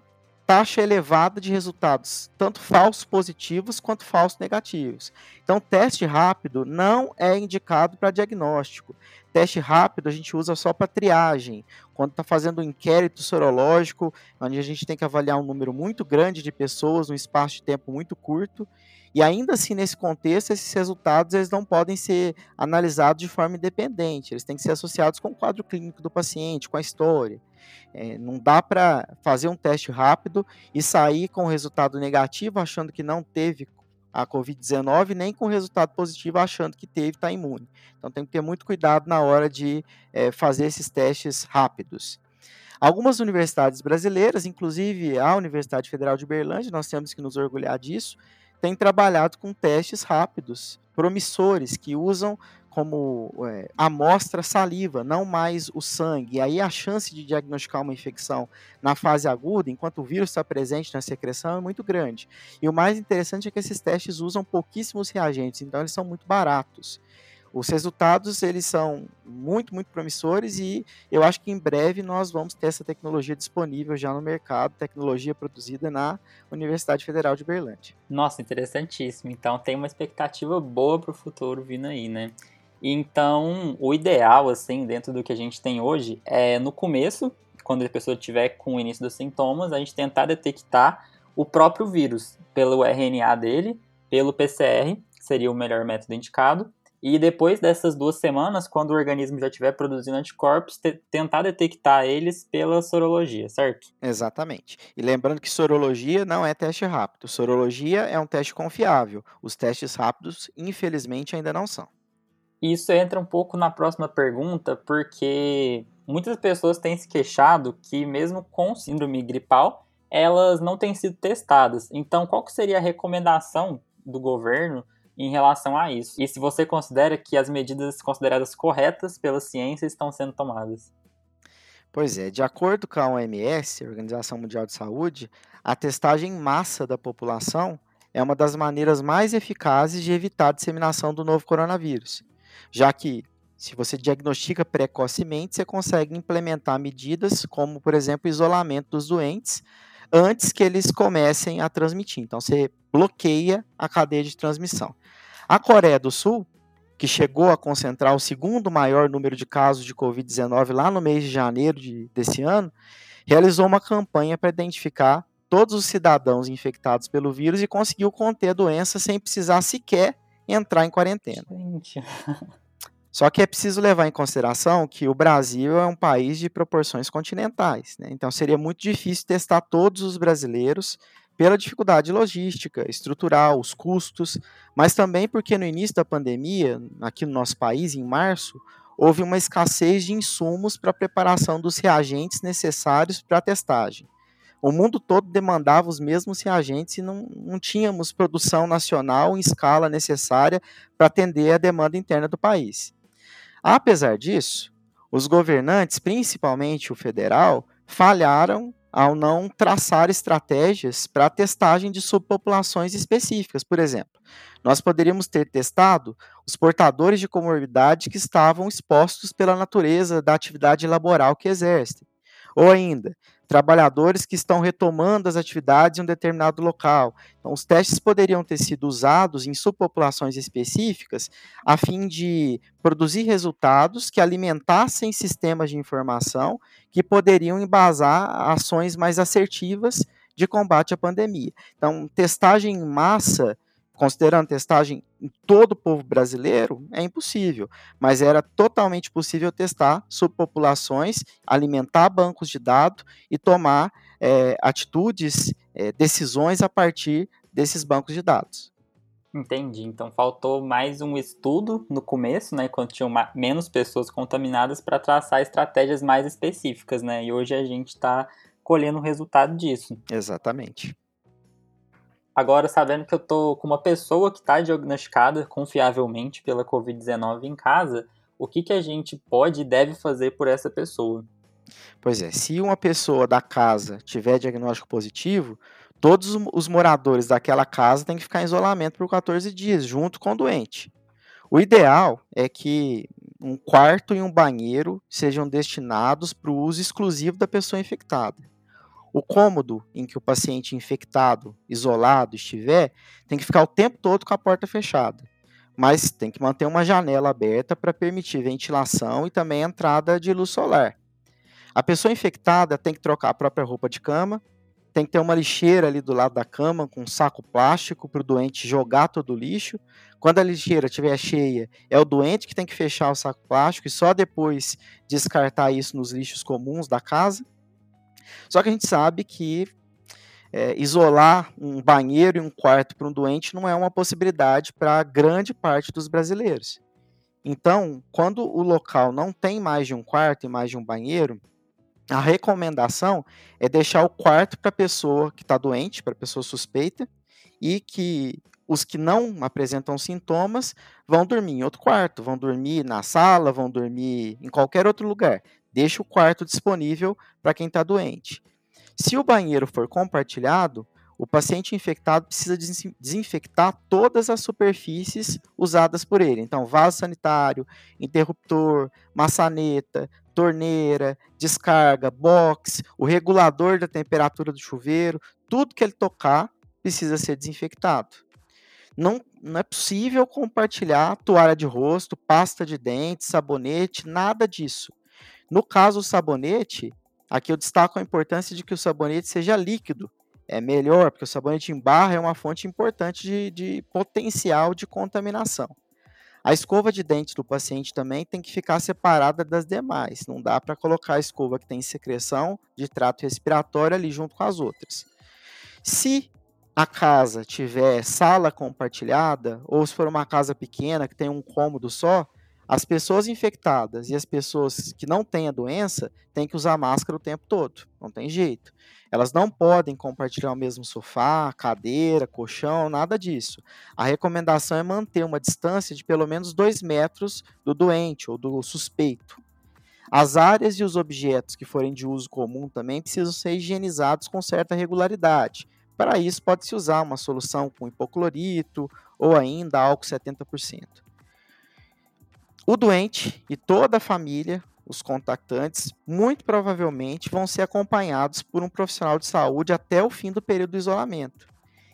taxa elevada de resultados, tanto falsos positivos quanto falsos negativos. Então, teste rápido não é indicado para diagnóstico. Teste rápido a gente usa só para triagem, quando está fazendo um inquérito sorológico, onde a gente tem que avaliar um número muito grande de pessoas num espaço de tempo muito curto. E ainda assim, nesse contexto, esses resultados eles não podem ser analisados de forma independente, eles têm que ser associados com o quadro clínico do paciente, com a história. É, não dá para fazer um teste rápido e sair com resultado negativo achando que não teve a Covid-19, nem com resultado positivo achando que teve, está imune. Então tem que ter muito cuidado na hora de é, fazer esses testes rápidos. Algumas universidades brasileiras, inclusive a Universidade Federal de Berlândia, nós temos que nos orgulhar disso, tem trabalhado com testes rápidos, promissores, que usam como é, amostra saliva, não mais o sangue. E aí a chance de diagnosticar uma infecção na fase aguda, enquanto o vírus está presente na secreção, é muito grande. E o mais interessante é que esses testes usam pouquíssimos reagentes, então eles são muito baratos. Os resultados eles são muito, muito promissores e eu acho que em breve nós vamos ter essa tecnologia disponível já no mercado, tecnologia produzida na Universidade Federal de Berlândia. Nossa, interessantíssimo. Então tem uma expectativa boa para o futuro vindo aí, né? Então, o ideal, assim, dentro do que a gente tem hoje, é no começo, quando a pessoa tiver com o início dos sintomas, a gente tentar detectar o próprio vírus pelo RNA dele, pelo PCR, seria o melhor método indicado, e depois dessas duas semanas, quando o organismo já estiver produzindo anticorpos, tentar detectar eles pela sorologia, certo? Exatamente. E lembrando que sorologia não é teste rápido. Sorologia é um teste confiável. Os testes rápidos, infelizmente, ainda não são. Isso entra um pouco na próxima pergunta, porque muitas pessoas têm se queixado que, mesmo com síndrome gripal, elas não têm sido testadas. Então, qual que seria a recomendação do governo em relação a isso. E se você considera que as medidas consideradas corretas pela ciência estão sendo tomadas. Pois é, de acordo com a OMS, Organização Mundial de Saúde, a testagem em massa da população é uma das maneiras mais eficazes de evitar a disseminação do novo coronavírus, já que se você diagnostica precocemente, você consegue implementar medidas como, por exemplo, isolamento dos doentes antes que eles comecem a transmitir. Então, você bloqueia a cadeia de transmissão. A Coreia do Sul, que chegou a concentrar o segundo maior número de casos de Covid-19 lá no mês de janeiro de, desse ano, realizou uma campanha para identificar todos os cidadãos infectados pelo vírus e conseguiu conter a doença sem precisar sequer entrar em quarentena. Gente. Só que é preciso levar em consideração que o Brasil é um país de proporções continentais, né? então seria muito difícil testar todos os brasileiros pela dificuldade logística, estrutural, os custos, mas também porque no início da pandemia, aqui no nosso país, em março, houve uma escassez de insumos para a preparação dos reagentes necessários para a testagem. O mundo todo demandava os mesmos reagentes e não, não tínhamos produção nacional em escala necessária para atender a demanda interna do país. Apesar disso, os governantes, principalmente o federal, falharam ao não traçar estratégias para a testagem de subpopulações específicas. Por exemplo, nós poderíamos ter testado os portadores de comorbidade que estavam expostos pela natureza da atividade laboral que exercem. Ou ainda, trabalhadores que estão retomando as atividades em um determinado local. Então, os testes poderiam ter sido usados em subpopulações específicas a fim de produzir resultados que alimentassem sistemas de informação que poderiam embasar ações mais assertivas de combate à pandemia. Então, testagem em massa considerando testagem em todo o povo brasileiro, é impossível. Mas era totalmente possível testar subpopulações, alimentar bancos de dados e tomar é, atitudes, é, decisões a partir desses bancos de dados. Entendi. Então faltou mais um estudo no começo, né, quando tinham menos pessoas contaminadas, para traçar estratégias mais específicas, né? E hoje a gente está colhendo o resultado disso. Exatamente. Agora, sabendo que eu tô com uma pessoa que está diagnosticada confiavelmente pela Covid-19 em casa, o que, que a gente pode e deve fazer por essa pessoa? Pois é, se uma pessoa da casa tiver diagnóstico positivo, todos os moradores daquela casa têm que ficar em isolamento por 14 dias, junto com o doente. O ideal é que um quarto e um banheiro sejam destinados para o uso exclusivo da pessoa infectada. O cômodo em que o paciente infectado, isolado, estiver, tem que ficar o tempo todo com a porta fechada. Mas tem que manter uma janela aberta para permitir ventilação e também entrada de luz solar. A pessoa infectada tem que trocar a própria roupa de cama, tem que ter uma lixeira ali do lado da cama com um saco plástico para o doente jogar todo o lixo. Quando a lixeira estiver cheia, é o doente que tem que fechar o saco plástico e só depois descartar isso nos lixos comuns da casa. Só que a gente sabe que é, isolar um banheiro e um quarto para um doente não é uma possibilidade para grande parte dos brasileiros. Então, quando o local não tem mais de um quarto e mais de um banheiro, a recomendação é deixar o quarto para a pessoa que está doente, para a pessoa suspeita, e que os que não apresentam sintomas vão dormir em outro quarto, vão dormir na sala, vão dormir em qualquer outro lugar. Deixa o quarto disponível para quem está doente. Se o banheiro for compartilhado, o paciente infectado precisa desinfectar todas as superfícies usadas por ele. Então, vaso sanitário, interruptor, maçaneta, torneira, descarga, box, o regulador da temperatura do chuveiro, tudo que ele tocar precisa ser desinfectado. Não, não é possível compartilhar toalha de rosto, pasta de dente, sabonete, nada disso. No caso do sabonete, aqui eu destaco a importância de que o sabonete seja líquido. É melhor, porque o sabonete em barra é uma fonte importante de, de potencial de contaminação. A escova de dente do paciente também tem que ficar separada das demais. Não dá para colocar a escova que tem secreção de trato respiratório ali junto com as outras. Se a casa tiver sala compartilhada, ou se for uma casa pequena que tem um cômodo só, as pessoas infectadas e as pessoas que não têm a doença têm que usar máscara o tempo todo. Não tem jeito. Elas não podem compartilhar o mesmo sofá, cadeira, colchão, nada disso. A recomendação é manter uma distância de pelo menos dois metros do doente ou do suspeito. As áreas e os objetos que forem de uso comum também precisam ser higienizados com certa regularidade. Para isso, pode-se usar uma solução com hipoclorito ou ainda álcool 70%. O doente e toda a família, os contactantes, muito provavelmente vão ser acompanhados por um profissional de saúde até o fim do período do isolamento.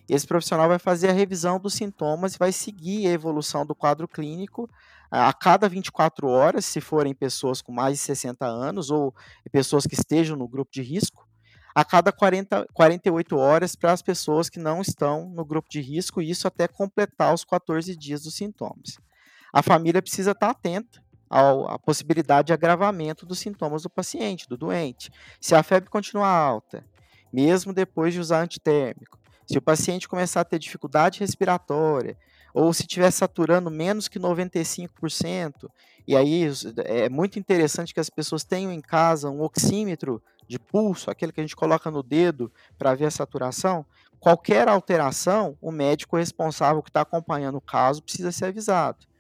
Esse profissional vai fazer a revisão dos sintomas e vai seguir a evolução do quadro clínico a cada 24 horas, se forem pessoas com mais de 60 anos ou pessoas que estejam no grupo de risco, a cada 40, 48 horas para as pessoas que não estão no grupo de risco, e isso até completar os 14 dias dos sintomas a família precisa estar atenta à possibilidade de agravamento dos sintomas do paciente, do doente. Se a febre continuar alta, mesmo depois de usar antitérmico, se o paciente começar a ter dificuldade respiratória, ou se estiver saturando menos que 95%, e aí é muito interessante que as pessoas tenham em casa um oxímetro de pulso, aquele que a gente coloca no dedo para ver a saturação, qualquer alteração, o médico responsável que está acompanhando o caso precisa ser avisado.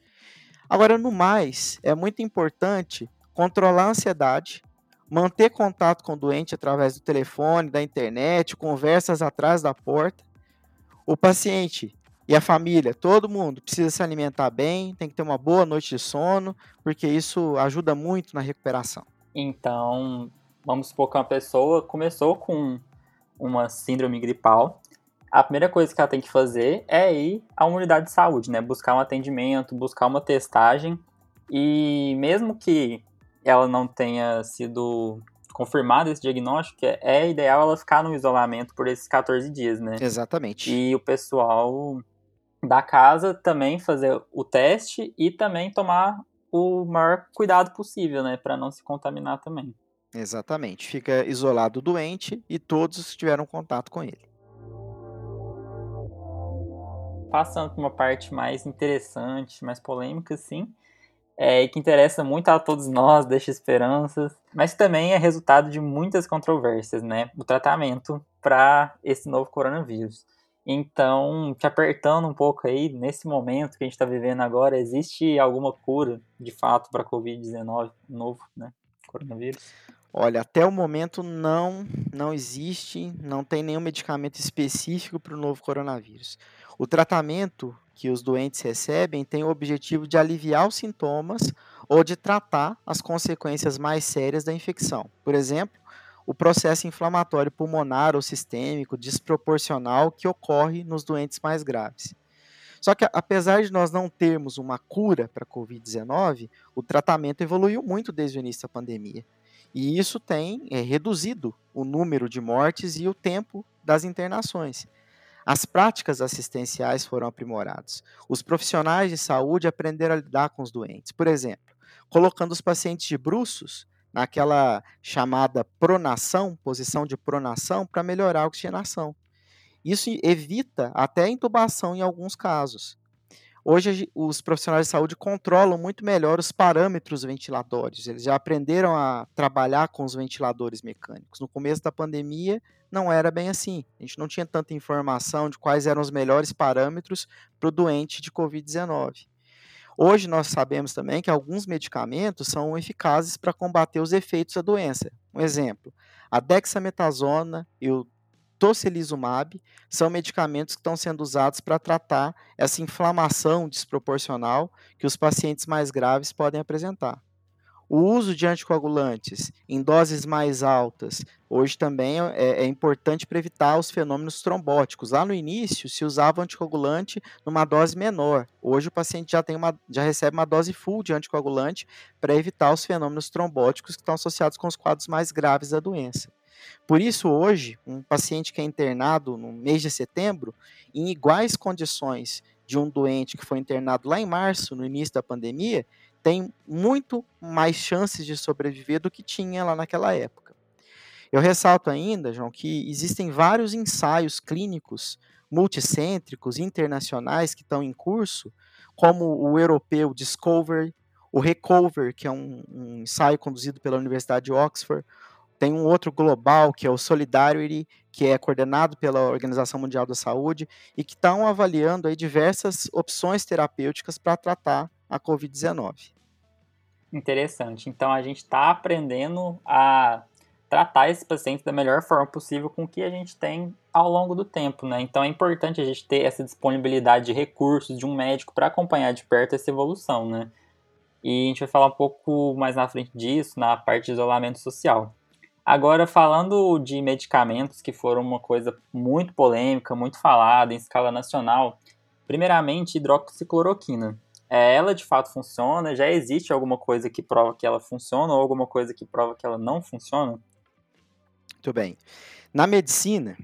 Agora, no mais, é muito importante controlar a ansiedade, manter contato com o doente através do telefone, da internet, conversas atrás da porta. O paciente e a família, todo mundo precisa se alimentar bem, tem que ter uma boa noite de sono, porque isso ajuda muito na recuperação. Então, vamos supor que uma pessoa começou com uma síndrome gripal a primeira coisa que ela tem que fazer é ir à unidade de saúde, né? Buscar um atendimento, buscar uma testagem. E mesmo que ela não tenha sido confirmado esse diagnóstico, é ideal ela ficar no isolamento por esses 14 dias, né? Exatamente. E o pessoal da casa também fazer o teste e também tomar o maior cuidado possível, né, para não se contaminar também. Exatamente. Fica isolado o doente e todos que tiveram contato com ele passando por uma parte mais interessante, mais polêmica, sim, é, e que interessa muito a todos nós, deixa esperanças, mas também é resultado de muitas controvérsias, né? O tratamento para esse novo coronavírus. Então, te apertando um pouco aí, nesse momento que a gente está vivendo agora, existe alguma cura de fato para a Covid-19 novo, né? Coronavírus? Olha, até o momento não, não existe, não tem nenhum medicamento específico para o novo coronavírus. O tratamento que os doentes recebem tem o objetivo de aliviar os sintomas ou de tratar as consequências mais sérias da infecção. Por exemplo, o processo inflamatório pulmonar ou sistêmico desproporcional que ocorre nos doentes mais graves. Só que, apesar de nós não termos uma cura para a Covid-19, o tratamento evoluiu muito desde o início da pandemia. E isso tem é, reduzido o número de mortes e o tempo das internações. As práticas assistenciais foram aprimoradas. Os profissionais de saúde aprenderam a lidar com os doentes. Por exemplo, colocando os pacientes de bruços naquela chamada pronação, posição de pronação, para melhorar a oxigenação. Isso evita até a intubação em alguns casos. Hoje, os profissionais de saúde controlam muito melhor os parâmetros ventilatórios. Eles já aprenderam a trabalhar com os ventiladores mecânicos. No começo da pandemia, não era bem assim. A gente não tinha tanta informação de quais eram os melhores parâmetros para o doente de Covid-19. Hoje nós sabemos também que alguns medicamentos são eficazes para combater os efeitos da doença. Um exemplo, a dexametasona e o tocilizumab são medicamentos que estão sendo usados para tratar essa inflamação desproporcional que os pacientes mais graves podem apresentar. O uso de anticoagulantes em doses mais altas hoje também é, é, importante para evitar os fenômenos trombóticos. Lá no início se usava anticoagulante numa dose menor. Hoje o paciente já, tem uma, já recebe uma dose full de anticoagulante para evitar os fenômenos trombóticos que estão associados com os quadros mais graves da doença. Por isso, hoje, um paciente que é internado no mês de setembro, em iguais condições de um doente que foi internado lá em março, no início da pandemia, tem muito mais chances de sobreviver do que tinha lá naquela época. Eu ressalto ainda, João, que existem vários ensaios clínicos multicêntricos internacionais que estão em curso, como o europeu Discover, o Recover, que é um, um ensaio conduzido pela Universidade de Oxford, tem um outro global, que é o Solidarity, que é coordenado pela Organização Mundial da Saúde, e que estão avaliando aí diversas opções terapêuticas para tratar a Covid-19. Interessante. Então a gente está aprendendo a tratar esses pacientes da melhor forma possível com o que a gente tem ao longo do tempo, né? Então é importante a gente ter essa disponibilidade de recursos de um médico para acompanhar de perto essa evolução, né? E a gente vai falar um pouco mais na frente disso, na parte de isolamento social. Agora, falando de medicamentos que foram uma coisa muito polêmica, muito falada em escala nacional, primeiramente hidroxicloroquina é, ela de fato funciona? Já existe alguma coisa que prova que ela funciona ou alguma coisa que prova que ela não funciona? Muito bem. Na medicina,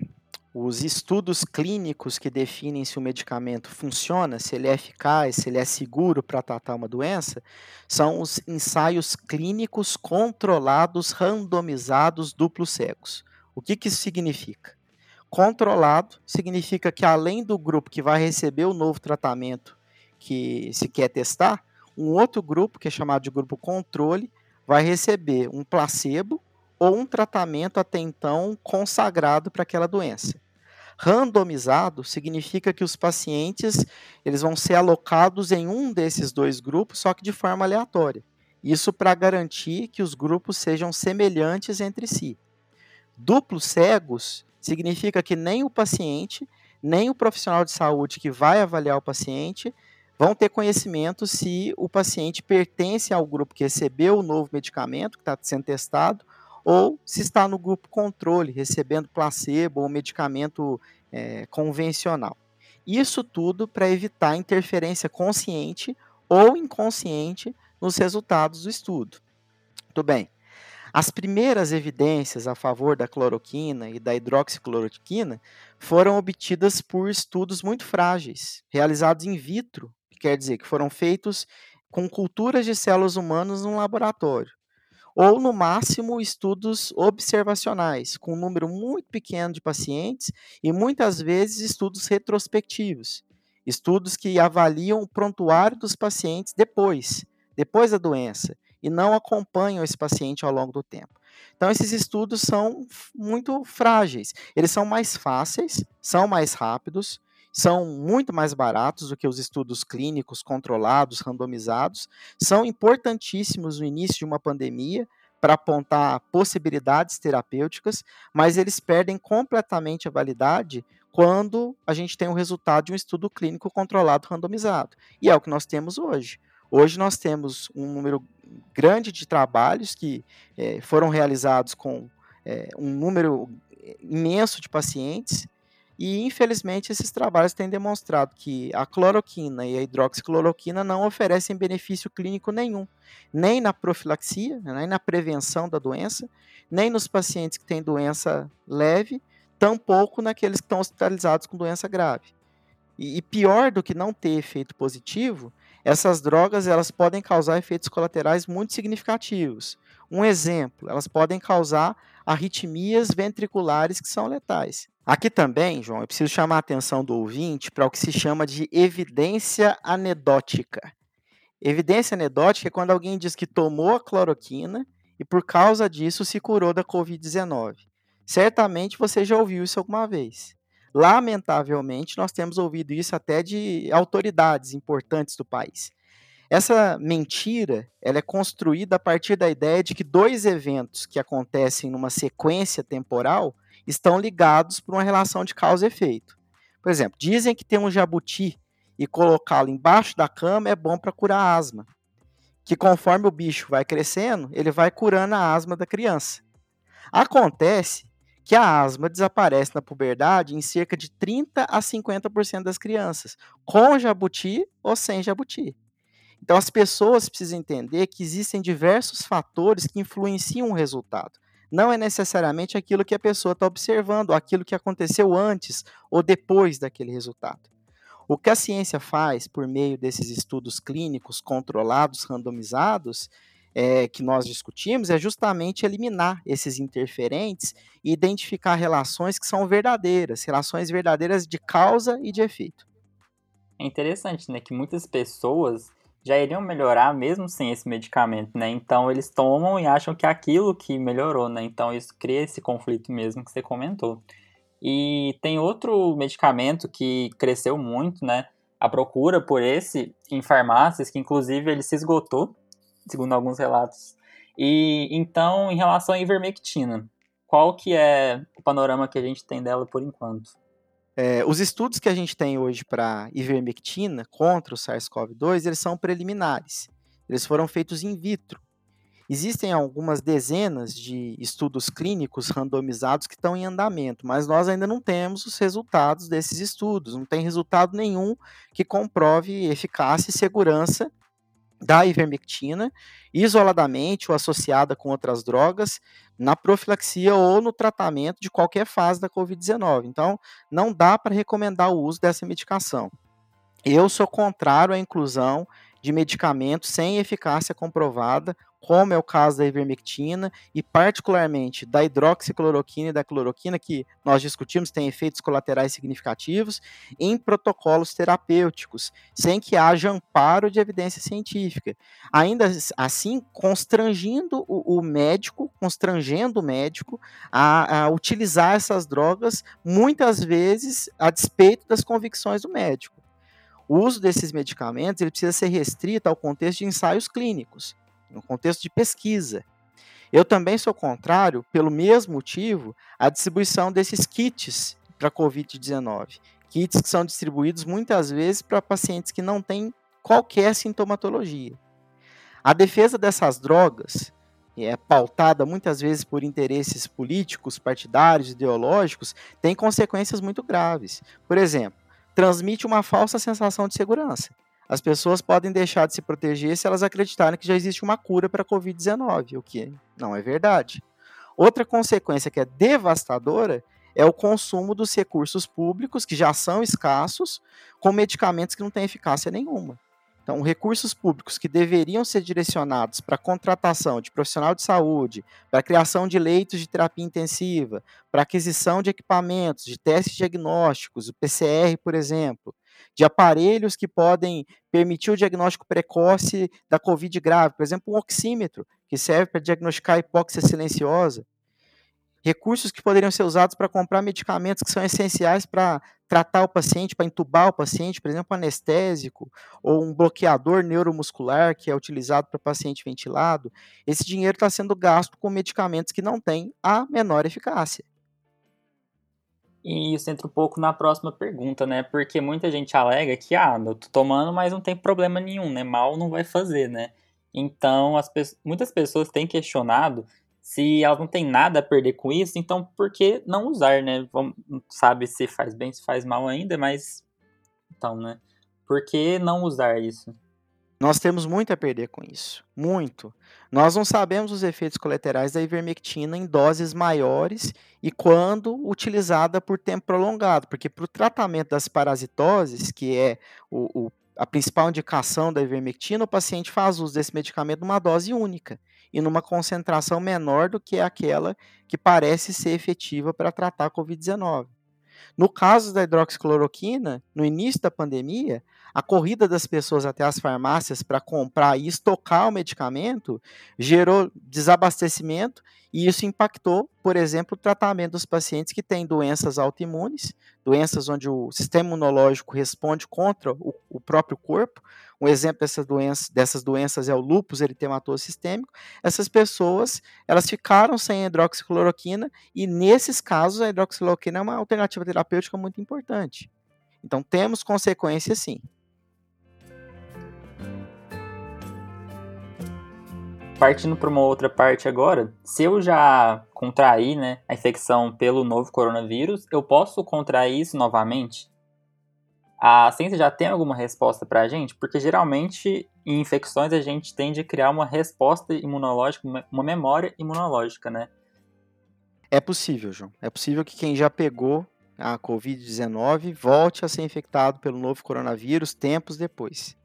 os estudos clínicos que definem se o medicamento funciona, se ele é eficaz, se ele é seguro para tratar uma doença, são os ensaios clínicos controlados, randomizados, duplos cegos. O que, que isso significa? Controlado significa que além do grupo que vai receber o novo tratamento que se quer testar, um outro grupo, que é chamado de grupo controle, vai receber um placebo ou um tratamento até então consagrado para aquela doença. Randomizado significa que os pacientes eles vão ser alocados em um desses dois grupos, só que de forma aleatória. Isso para garantir que os grupos sejam semelhantes entre si. Duplos cegos significa que nem o paciente, nem o profissional de saúde que vai avaliar o paciente vão ter conhecimento se o paciente pertence ao grupo que recebeu o novo medicamento que está sendo testado ou se está no grupo controle, recebendo placebo ou medicamento é, convencional. Isso tudo para evitar interferência consciente ou inconsciente nos resultados do estudo. Muito bem. As primeiras evidências a favor da cloroquina e da hidroxicloroquina foram obtidas por estudos muito frágeis, realizados in vitro quer dizer que foram feitos com culturas de células humanas num laboratório. Ou, no máximo, estudos observacionais, com um número muito pequeno de pacientes e muitas vezes estudos retrospectivos, estudos que avaliam o prontuário dos pacientes depois, depois da doença, e não acompanham esse paciente ao longo do tempo. Então, esses estudos são muito frágeis. Eles são mais fáceis, são mais rápidos, são muito mais baratos do que os estudos clínicos controlados, randomizados, são importantíssimos no início de uma pandemia para apontar possibilidades terapêuticas, mas eles perdem completamente a validade quando a gente tem o resultado de um estudo clínico controlado randomizado. E é o que nós temos hoje. Hoje nós temos um número grande de trabalhos que é, foram realizados com é, um número imenso de pacientes e, infelizmente, esses trabalhos têm demonstrado que a cloroquina e a hidroxicloroquina não oferecem benefício clínico nenhum, nem na profilaxia, né, nem na prevenção da doença, nem nos pacientes que têm doença leve, tampouco naqueles que estão hospitalizados com doença grave. E, e pior do que não ter efeito positivo, essas drogas elas podem causar efeitos colaterais muito significativos. Um exemplo, elas podem causar arritmias ventriculares que são letais. Aqui também, João, eu preciso chamar a atenção do ouvinte para o que se chama de evidência anedótica. Evidência anedótica é quando alguém diz que tomou a cloroquina e por causa disso se curou da Covid-19. Certamente você já ouviu isso alguma vez. Lamentavelmente, nós temos ouvido isso até de autoridades importantes do país. Essa mentira ela é construída a partir da ideia de que dois eventos que acontecem numa sequência temporal estão ligados por uma relação de causa e efeito. Por exemplo, dizem que ter um jabuti e colocá-lo embaixo da cama é bom para curar asma. Que conforme o bicho vai crescendo, ele vai curando a asma da criança. Acontece que a asma desaparece na puberdade em cerca de 30 a 50% das crianças, com jabuti ou sem jabuti. Então as pessoas precisam entender que existem diversos fatores que influenciam o resultado. Não é necessariamente aquilo que a pessoa está observando, aquilo que aconteceu antes ou depois daquele resultado. O que a ciência faz por meio desses estudos clínicos controlados, randomizados, é, que nós discutimos é justamente eliminar esses interferentes e identificar relações que são verdadeiras, relações verdadeiras de causa e de efeito. É interessante, né, que muitas pessoas já iriam melhorar mesmo sem esse medicamento, né? Então eles tomam e acham que é aquilo que melhorou, né? Então isso cria esse conflito mesmo que você comentou. E tem outro medicamento que cresceu muito, né? A procura por esse em farmácias, que inclusive ele se esgotou segundo alguns relatos. E então, em relação à ivermectina, qual que é o panorama que a gente tem dela por enquanto? É, os estudos que a gente tem hoje para ivermectina contra o SARS-CoV-2, eles são preliminares. Eles foram feitos in vitro. Existem algumas dezenas de estudos clínicos randomizados que estão em andamento, mas nós ainda não temos os resultados desses estudos. Não tem resultado nenhum que comprove eficácia e segurança da ivermectina, isoladamente ou associada com outras drogas, na profilaxia ou no tratamento de qualquer fase da Covid-19. Então, não dá para recomendar o uso dessa medicação. Eu sou contrário à inclusão de medicamentos sem eficácia comprovada como é o caso da ivermectina e particularmente da hidroxicloroquina e da cloroquina, que nós discutimos, tem efeitos colaterais significativos, em protocolos terapêuticos, sem que haja amparo de evidência científica. Ainda assim, constrangendo o, o médico, constrangendo o médico a, a utilizar essas drogas, muitas vezes a despeito das convicções do médico. O uso desses medicamentos ele precisa ser restrito ao contexto de ensaios clínicos no contexto de pesquisa. Eu também sou contrário, pelo mesmo motivo, à distribuição desses kits para Covid-19. Kits que são distribuídos muitas vezes para pacientes que não têm qualquer sintomatologia. A defesa dessas drogas é pautada muitas vezes por interesses políticos, partidários, ideológicos, tem consequências muito graves. Por exemplo, transmite uma falsa sensação de segurança. As pessoas podem deixar de se proteger se elas acreditarem que já existe uma cura para a Covid-19, o que não é verdade. Outra consequência que é devastadora é o consumo dos recursos públicos, que já são escassos, com medicamentos que não têm eficácia nenhuma. Então, recursos públicos que deveriam ser direcionados para a contratação de profissional de saúde, para a criação de leitos de terapia intensiva, para aquisição de equipamentos, de testes diagnósticos, o PCR, por exemplo, de aparelhos que podem permitir o diagnóstico precoce da Covid grave, por exemplo, um oxímetro, que serve para diagnosticar hipóxia silenciosa, recursos que poderiam ser usados para comprar medicamentos que são essenciais para tratar o paciente, para entubar o paciente, por exemplo, anestésico ou um bloqueador neuromuscular que é utilizado para paciente ventilado. Esse dinheiro está sendo gasto com medicamentos que não têm a menor eficácia. E isso entra um pouco na próxima pergunta, né? Porque muita gente alega que, ah, eu tô tomando, mas não tem problema nenhum, né? Mal não vai fazer, né? Então, as pe muitas pessoas têm questionado se elas não têm nada a perder com isso, então por que não usar, né? Vamos, sabe se faz bem, se faz mal ainda, mas. Então, né? Por que não usar isso? Nós temos muito a perder com isso. Muito. Nós não sabemos os efeitos colaterais da ivermectina em doses maiores e quando utilizada por tempo prolongado, porque para o tratamento das parasitoses, que é o, o, a principal indicação da ivermectina, o paciente faz uso desse medicamento numa dose única e numa concentração menor do que aquela que parece ser efetiva para tratar a Covid-19. No caso da hidroxicloroquina, no início da pandemia, a corrida das pessoas até as farmácias para comprar e estocar o medicamento gerou desabastecimento e isso impactou, por exemplo, o tratamento dos pacientes que têm doenças autoimunes, doenças onde o sistema imunológico responde contra o, o próprio corpo. Um exemplo dessas doenças, dessas doenças é o lúpus eritematoso sistêmico. Essas pessoas, elas ficaram sem hidroxicloroquina e nesses casos a hidroxicloroquina é uma alternativa terapêutica muito importante. Então temos consequências sim. partindo para uma outra parte agora, se eu já contrair né, a infecção pelo novo coronavírus, eu posso contrair isso novamente? A ciência já tem alguma resposta para a gente? Porque geralmente em infecções a gente tende a criar uma resposta imunológica, uma memória imunológica, né? É possível, João. É possível que quem já pegou a Covid-19 volte a ser infectado pelo novo coronavírus tempos depois.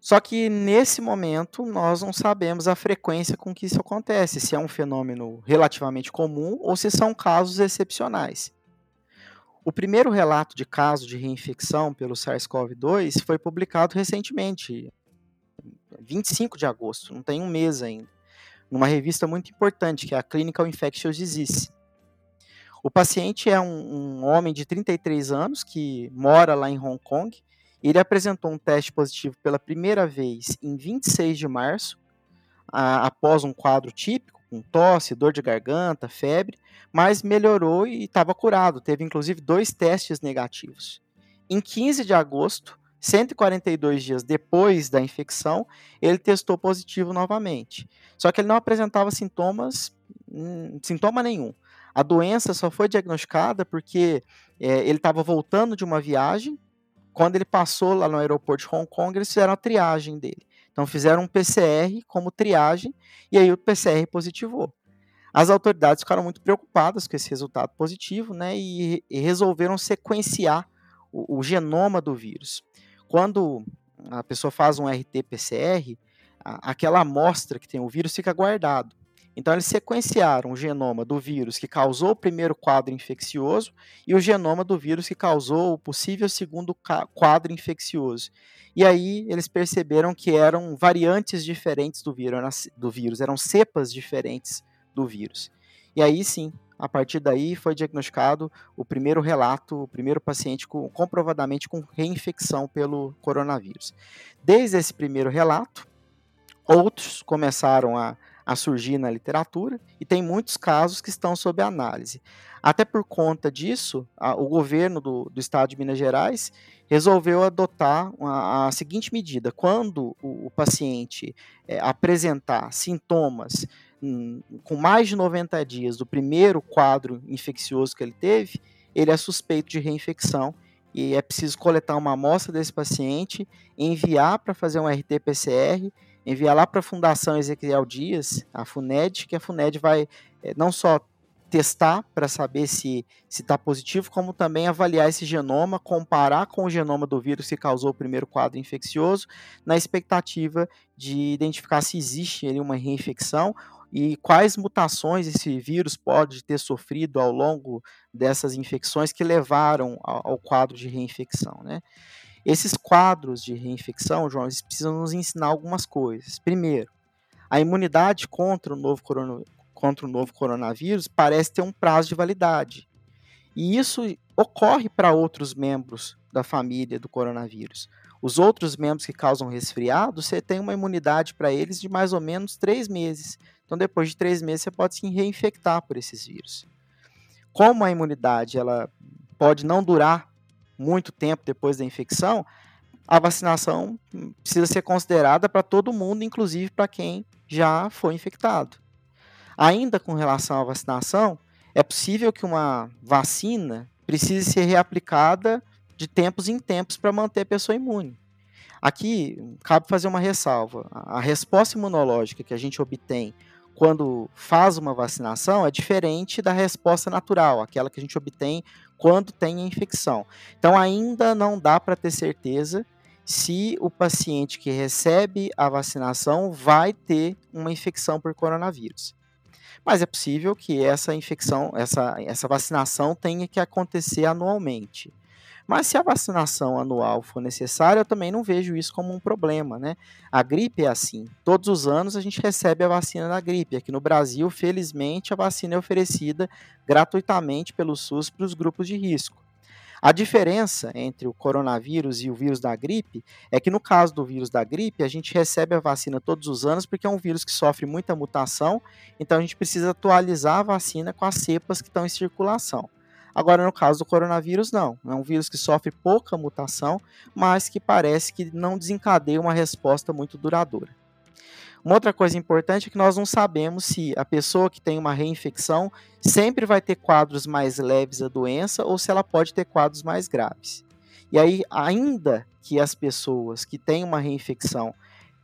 Só que nesse momento nós não sabemos a frequência com que isso acontece, se é um fenômeno relativamente comum ou se são casos excepcionais. O primeiro relato de caso de reinfecção pelo SARS-CoV-2 foi publicado recentemente, 25 de agosto, não tem um mês ainda, numa revista muito importante, que é a Clinical Infectious Disease. O paciente é um, um homem de 33 anos que mora lá em Hong Kong ele apresentou um teste positivo pela primeira vez em 26 de março, a, após um quadro típico, com tosse, dor de garganta, febre, mas melhorou e estava curado. Teve inclusive dois testes negativos. Em 15 de agosto, 142 dias depois da infecção, ele testou positivo novamente. Só que ele não apresentava sintomas, hum, sintoma nenhum. A doença só foi diagnosticada porque é, ele estava voltando de uma viagem quando ele passou lá no aeroporto de Hong Kong, eles fizeram a triagem dele. Então fizeram um PCR como triagem e aí o PCR positivou. As autoridades ficaram muito preocupadas com esse resultado positivo, né, e, e resolveram sequenciar o, o, genoma do vírus. Quando a pessoa faz um RT-PCR, aquela amostra que tem o vírus fica guardado. Então, eles sequenciaram o genoma do vírus que causou o primeiro quadro infeccioso e o genoma do vírus que causou o possível segundo quadro infeccioso. E aí eles perceberam que eram variantes diferentes do vírus, do vírus, eram cepas diferentes do vírus. E aí sim, a partir daí foi diagnosticado o primeiro relato, o primeiro paciente com, comprovadamente com reinfecção pelo coronavírus. Desde esse primeiro relato, outros começaram a a surgir na literatura e tem muitos casos que estão sob análise. Até por conta disso, a, o governo do, do, estado de Minas Gerais resolveu adotar a, a seguinte medida: quando o, o paciente é, apresentar sintomas hum, com mais de 90 dias do primeiro quadro infeccioso que ele teve, ele é suspeito de reinfecção e é preciso coletar uma amostra desse paciente, enviar para fazer um RT-PCR enviar lá para a Fundação Ezequiel Dias, a FUNED, que a FUNED vai é, não só testar para saber se está positivo, como também avaliar esse genoma, comparar com o genoma do vírus que causou o primeiro quadro infeccioso, na expectativa de identificar se existe ali uma reinfecção e quais mutações esse vírus pode ter sofrido ao longo dessas infecções que levaram ao, ao quadro de reinfecção. Né? Esses quadros de reinfecção, João, eles precisam nos ensinar algumas coisas. Primeiro, a imunidade contra o novo, corona, contra o novo coronavírus parece ter um prazo de validade. E isso ocorre para outros membros da família do coronavírus. Os outros membros que causam resfriado, você tem uma imunidade para eles de mais ou menos três meses. Então, depois de três meses, você pode se reinfectar por esses vírus. Como a imunidade ela pode não durar muito tempo depois da infecção, a vacinação precisa ser considerada para todo mundo, inclusive para quem já foi infectado. Ainda com relação à vacinação, é possível que uma vacina precise ser reaplicada de tempos em tempos para manter a pessoa imune. Aqui cabe fazer uma ressalva. A resposta imunológica que a gente obtém quando faz uma vacinação é diferente da resposta natural, aquela que a gente obtém quando tem a infecção. Então ainda não dá para ter certeza se o paciente que recebe a vacinação vai ter uma infecção por coronavírus. Mas é possível que essa infecção, essa, essa vacinação tenha que acontecer anualmente. Mas se a vacinação anual for necessária, eu também não vejo isso como um problema, né? A gripe é assim. Todos os anos a gente recebe a vacina da gripe. Aqui no Brasil, felizmente, a vacina é oferecida gratuitamente pelo SUS para os grupos de risco. A diferença entre o coronavírus e o vírus da gripe é que no caso do vírus da gripe, a gente recebe a vacina todos os anos porque é um vírus que sofre muita mutação, então a gente precisa atualizar a vacina com as cepas que estão em circulação. Agora, no caso do coronavírus, não. É um vírus que sofre pouca mutação, mas que parece que não desencadeia uma resposta muito duradoura. Uma outra coisa importante é que nós não sabemos se a pessoa que tem uma reinfecção sempre vai ter quadros mais leves da doença ou se ela pode ter quadros mais graves. E aí, ainda que as pessoas que têm uma reinfecção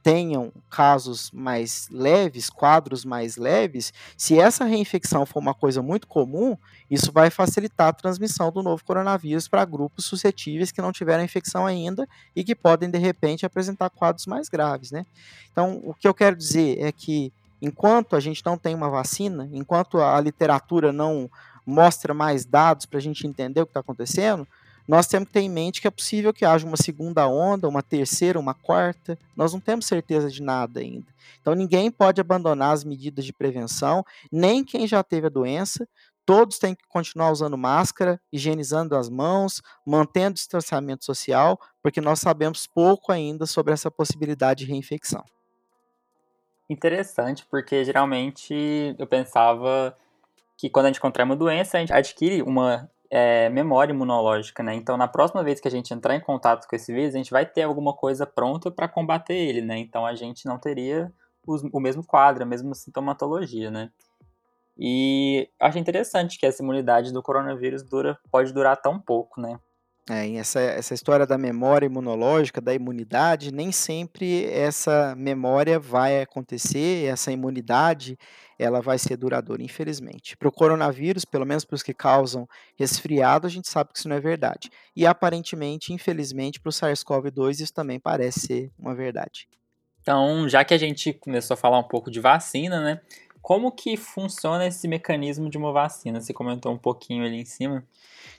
tenham casos mais leves, quadros mais leves, se essa reinfecção for uma coisa muito comum, isso vai facilitar a transmissão do novo coronavírus para grupos suscetíveis que não tiveram infecção ainda e que podem, de repente, apresentar quadros mais graves. Né? Então, o que eu quero dizer é que, enquanto a gente não tem uma vacina, enquanto a literatura não mostra mais dados para a gente entender o que está acontecendo, nós temos que ter em mente que é possível que haja uma segunda onda, uma terceira, uma quarta. Nós não temos certeza de nada ainda. Então ninguém pode abandonar as medidas de prevenção, nem quem já teve a doença. Todos têm que continuar usando máscara, higienizando as mãos, mantendo o distanciamento social, porque nós sabemos pouco ainda sobre essa possibilidade de reinfecção. Interessante, porque geralmente eu pensava que quando a gente contrai uma doença, a gente adquire uma é, memória imunológica, né? Então, na próxima vez que a gente entrar em contato com esse vírus, a gente vai ter alguma coisa pronta para combater ele, né? Então, a gente não teria os, o mesmo quadro, a mesma sintomatologia, né? E acho interessante que essa imunidade do coronavírus dura, pode durar tão pouco, né? É, essa, essa história da memória imunológica, da imunidade, nem sempre essa memória vai acontecer, essa imunidade ela vai ser duradoura, infelizmente. Para o coronavírus, pelo menos para os que causam resfriado, a gente sabe que isso não é verdade. E aparentemente, infelizmente, para o SARS-CoV-2 isso também parece ser uma verdade. Então, já que a gente começou a falar um pouco de vacina, né? Como que funciona esse mecanismo de uma vacina? Você comentou um pouquinho ali em cima.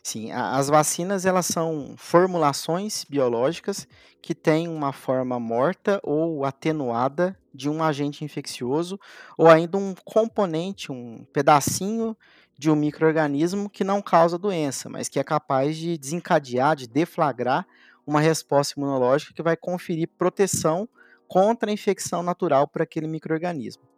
Sim, as vacinas elas são formulações biológicas que têm uma forma morta ou atenuada de um agente infeccioso ou ainda um componente, um pedacinho de um microorganismo que não causa doença, mas que é capaz de desencadear, de deflagrar uma resposta imunológica que vai conferir proteção contra a infecção natural por aquele microorganismo.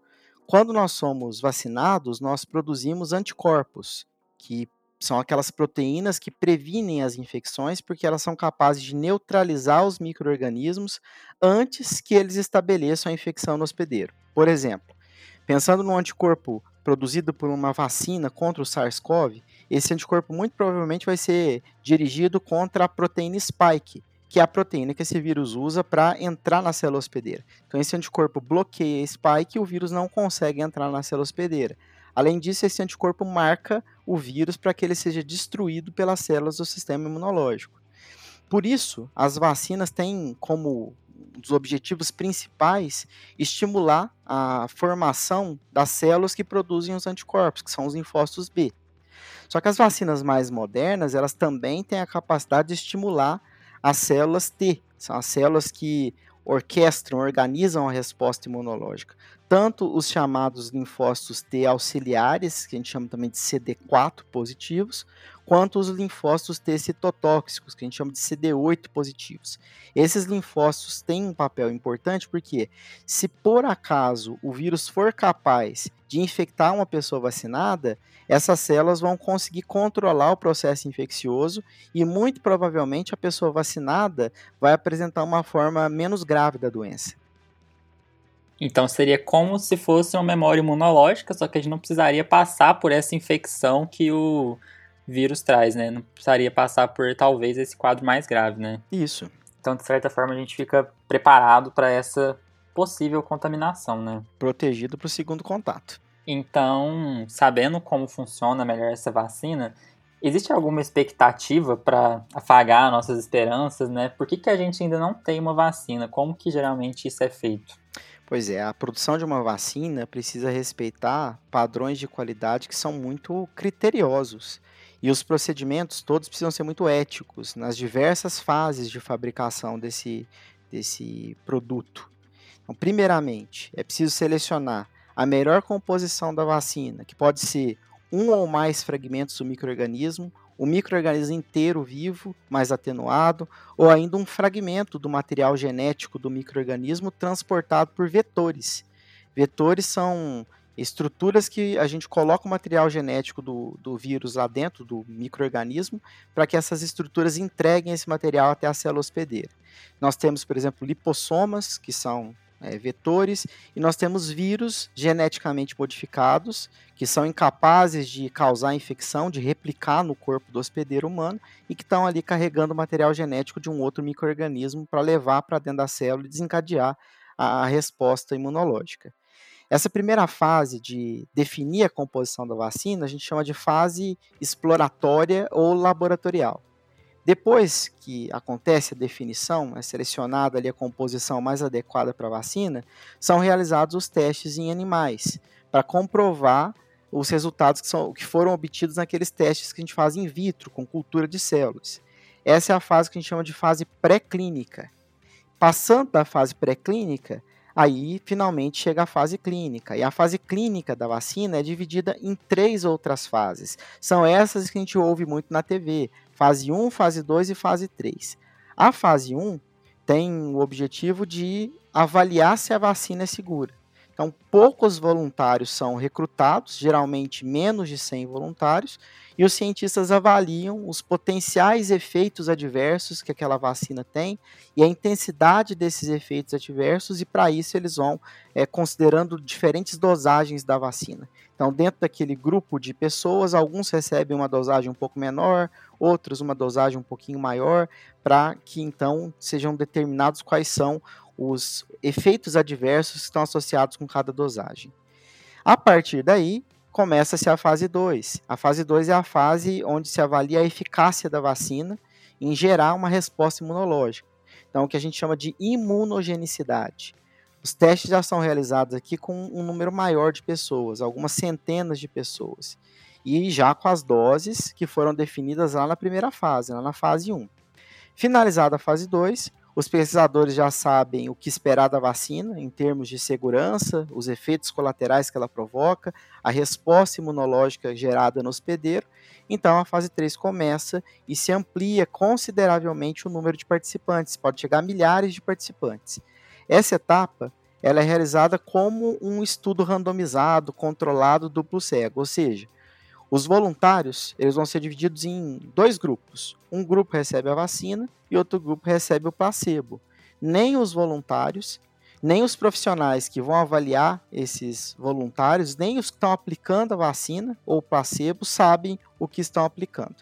Quando nós somos vacinados, nós produzimos anticorpos que são aquelas proteínas que previnem as infecções porque elas são capazes de neutralizar os micro-organismos antes que eles estabeleçam a infecção no hospedeiro. Por exemplo, pensando no anticorpo produzido por uma vacina contra o SARS-CoV, esse anticorpo muito provavelmente vai ser dirigido contra a proteína spike, que é a proteína que esse vírus usa para entrar na célula hospedeira. Então, esse anticorpo bloqueia a spike e o vírus não consegue entrar na célula hospedeira. Além disso, esse anticorpo marca o vírus para que ele seja destruído pelas células do sistema imunológico. Por isso, as vacinas têm como um dos objetivos principais estimular a formação das células que produzem os anticorpos, que são os linfócitos B. Só que as vacinas mais modernas, elas também têm a capacidade de estimular as células T, são as células que orquestram, organizam a resposta imunológica. tanto os chamados linfócitos T auxiliares, que a gente chama também de CD4 positivos, quanto os linfócitos T citotóxicos, que a gente chama de CD8 positivos. Esses linfócitos têm um papel importante porque, se por acaso o vírus for capaz de infectar uma pessoa vacinada, essas células vão conseguir controlar o processo infeccioso e, muito provavelmente, a pessoa vacinada vai apresentar uma forma menos grave da doença. Então seria como se fosse uma memória imunológica, só que a gente não precisaria passar por essa infecção que o vírus traz, né? Não precisaria passar por talvez esse quadro mais grave, né? Isso. Então, de certa forma, a gente fica preparado para essa possível contaminação, né? Protegido para o segundo contato. Então, sabendo como funciona melhor essa vacina, existe alguma expectativa para afagar nossas esperanças, né? Por que, que a gente ainda não tem uma vacina? Como que geralmente isso é feito? Pois é, a produção de uma vacina precisa respeitar padrões de qualidade que são muito criteriosos. E os procedimentos todos precisam ser muito éticos nas diversas fases de fabricação desse, desse produto. Então, primeiramente, é preciso selecionar a melhor composição da vacina, que pode ser um ou mais fragmentos do microorganismo o microorganismo inteiro vivo, mais atenuado, ou ainda um fragmento do material genético do microorganismo transportado por vetores. Vetores são estruturas que a gente coloca o material genético do, do vírus lá dentro do microorganismo para que essas estruturas entreguem esse material até a célula hospedeira. Nós temos, por exemplo, lipossomas, que são é, vetores, e nós temos vírus geneticamente modificados, que são incapazes de causar infecção, de replicar no corpo do hospedeiro humano, e que estão ali carregando material genético de um outro microorganismo para levar para dentro da célula e desencadear a, a resposta imunológica. Essa primeira fase de definir a composição da vacina, a gente chama de fase exploratória ou laboratorial. Depois que acontece a definição, é selecionada ali a composição mais adequada para a vacina, são realizados os testes em animais para comprovar os resultados que, são, que foram obtidos naqueles testes que a gente faz in vitro, com cultura de células. Essa é a fase que a gente chama de fase pré-clínica. Passando da fase pré-clínica, aí finalmente chega a fase clínica. E a fase clínica da vacina é dividida em três outras fases. São essas que a gente ouve muito na TV: fase 1, fase 2 e fase 3. A fase 1 tem o objetivo de avaliar se a vacina é segura. Então, poucos voluntários são recrutados, geralmente menos de 100 voluntários, e os cientistas avaliam os potenciais efeitos adversos que aquela vacina tem e a intensidade desses efeitos adversos, e para isso eles vão é, considerando diferentes dosagens da vacina. Então, dentro daquele grupo de pessoas, alguns recebem uma dosagem um pouco menor, outros uma dosagem um pouquinho maior, para que então sejam determinados quais são os efeitos adversos que estão associados com cada dosagem. A partir daí, começa-se a fase 2. A fase 2 é a fase onde se avalia a eficácia da vacina em gerar uma resposta imunológica. Então, o que a gente chama de imunogenicidade. Os testes já são realizados aqui com um número maior de pessoas, algumas centenas de pessoas. E já com as doses que foram definidas lá na primeira fase, lá na fase 1. Finalizada a fase 2, os pesquisadores já sabem o que esperar da vacina em termos de segurança, os efeitos colaterais que ela provoca, a resposta imunológica gerada no hospedeiro. Então a fase 3 começa e se amplia consideravelmente o número de participantes, pode chegar a milhares de participantes. Essa etapa ela é realizada como um estudo randomizado, controlado, duplo cego, ou seja, os voluntários eles vão ser divididos em dois grupos. Um grupo recebe a vacina e outro grupo recebe o placebo. Nem os voluntários, nem os profissionais que vão avaliar esses voluntários, nem os que estão aplicando a vacina ou placebo sabem o que estão aplicando.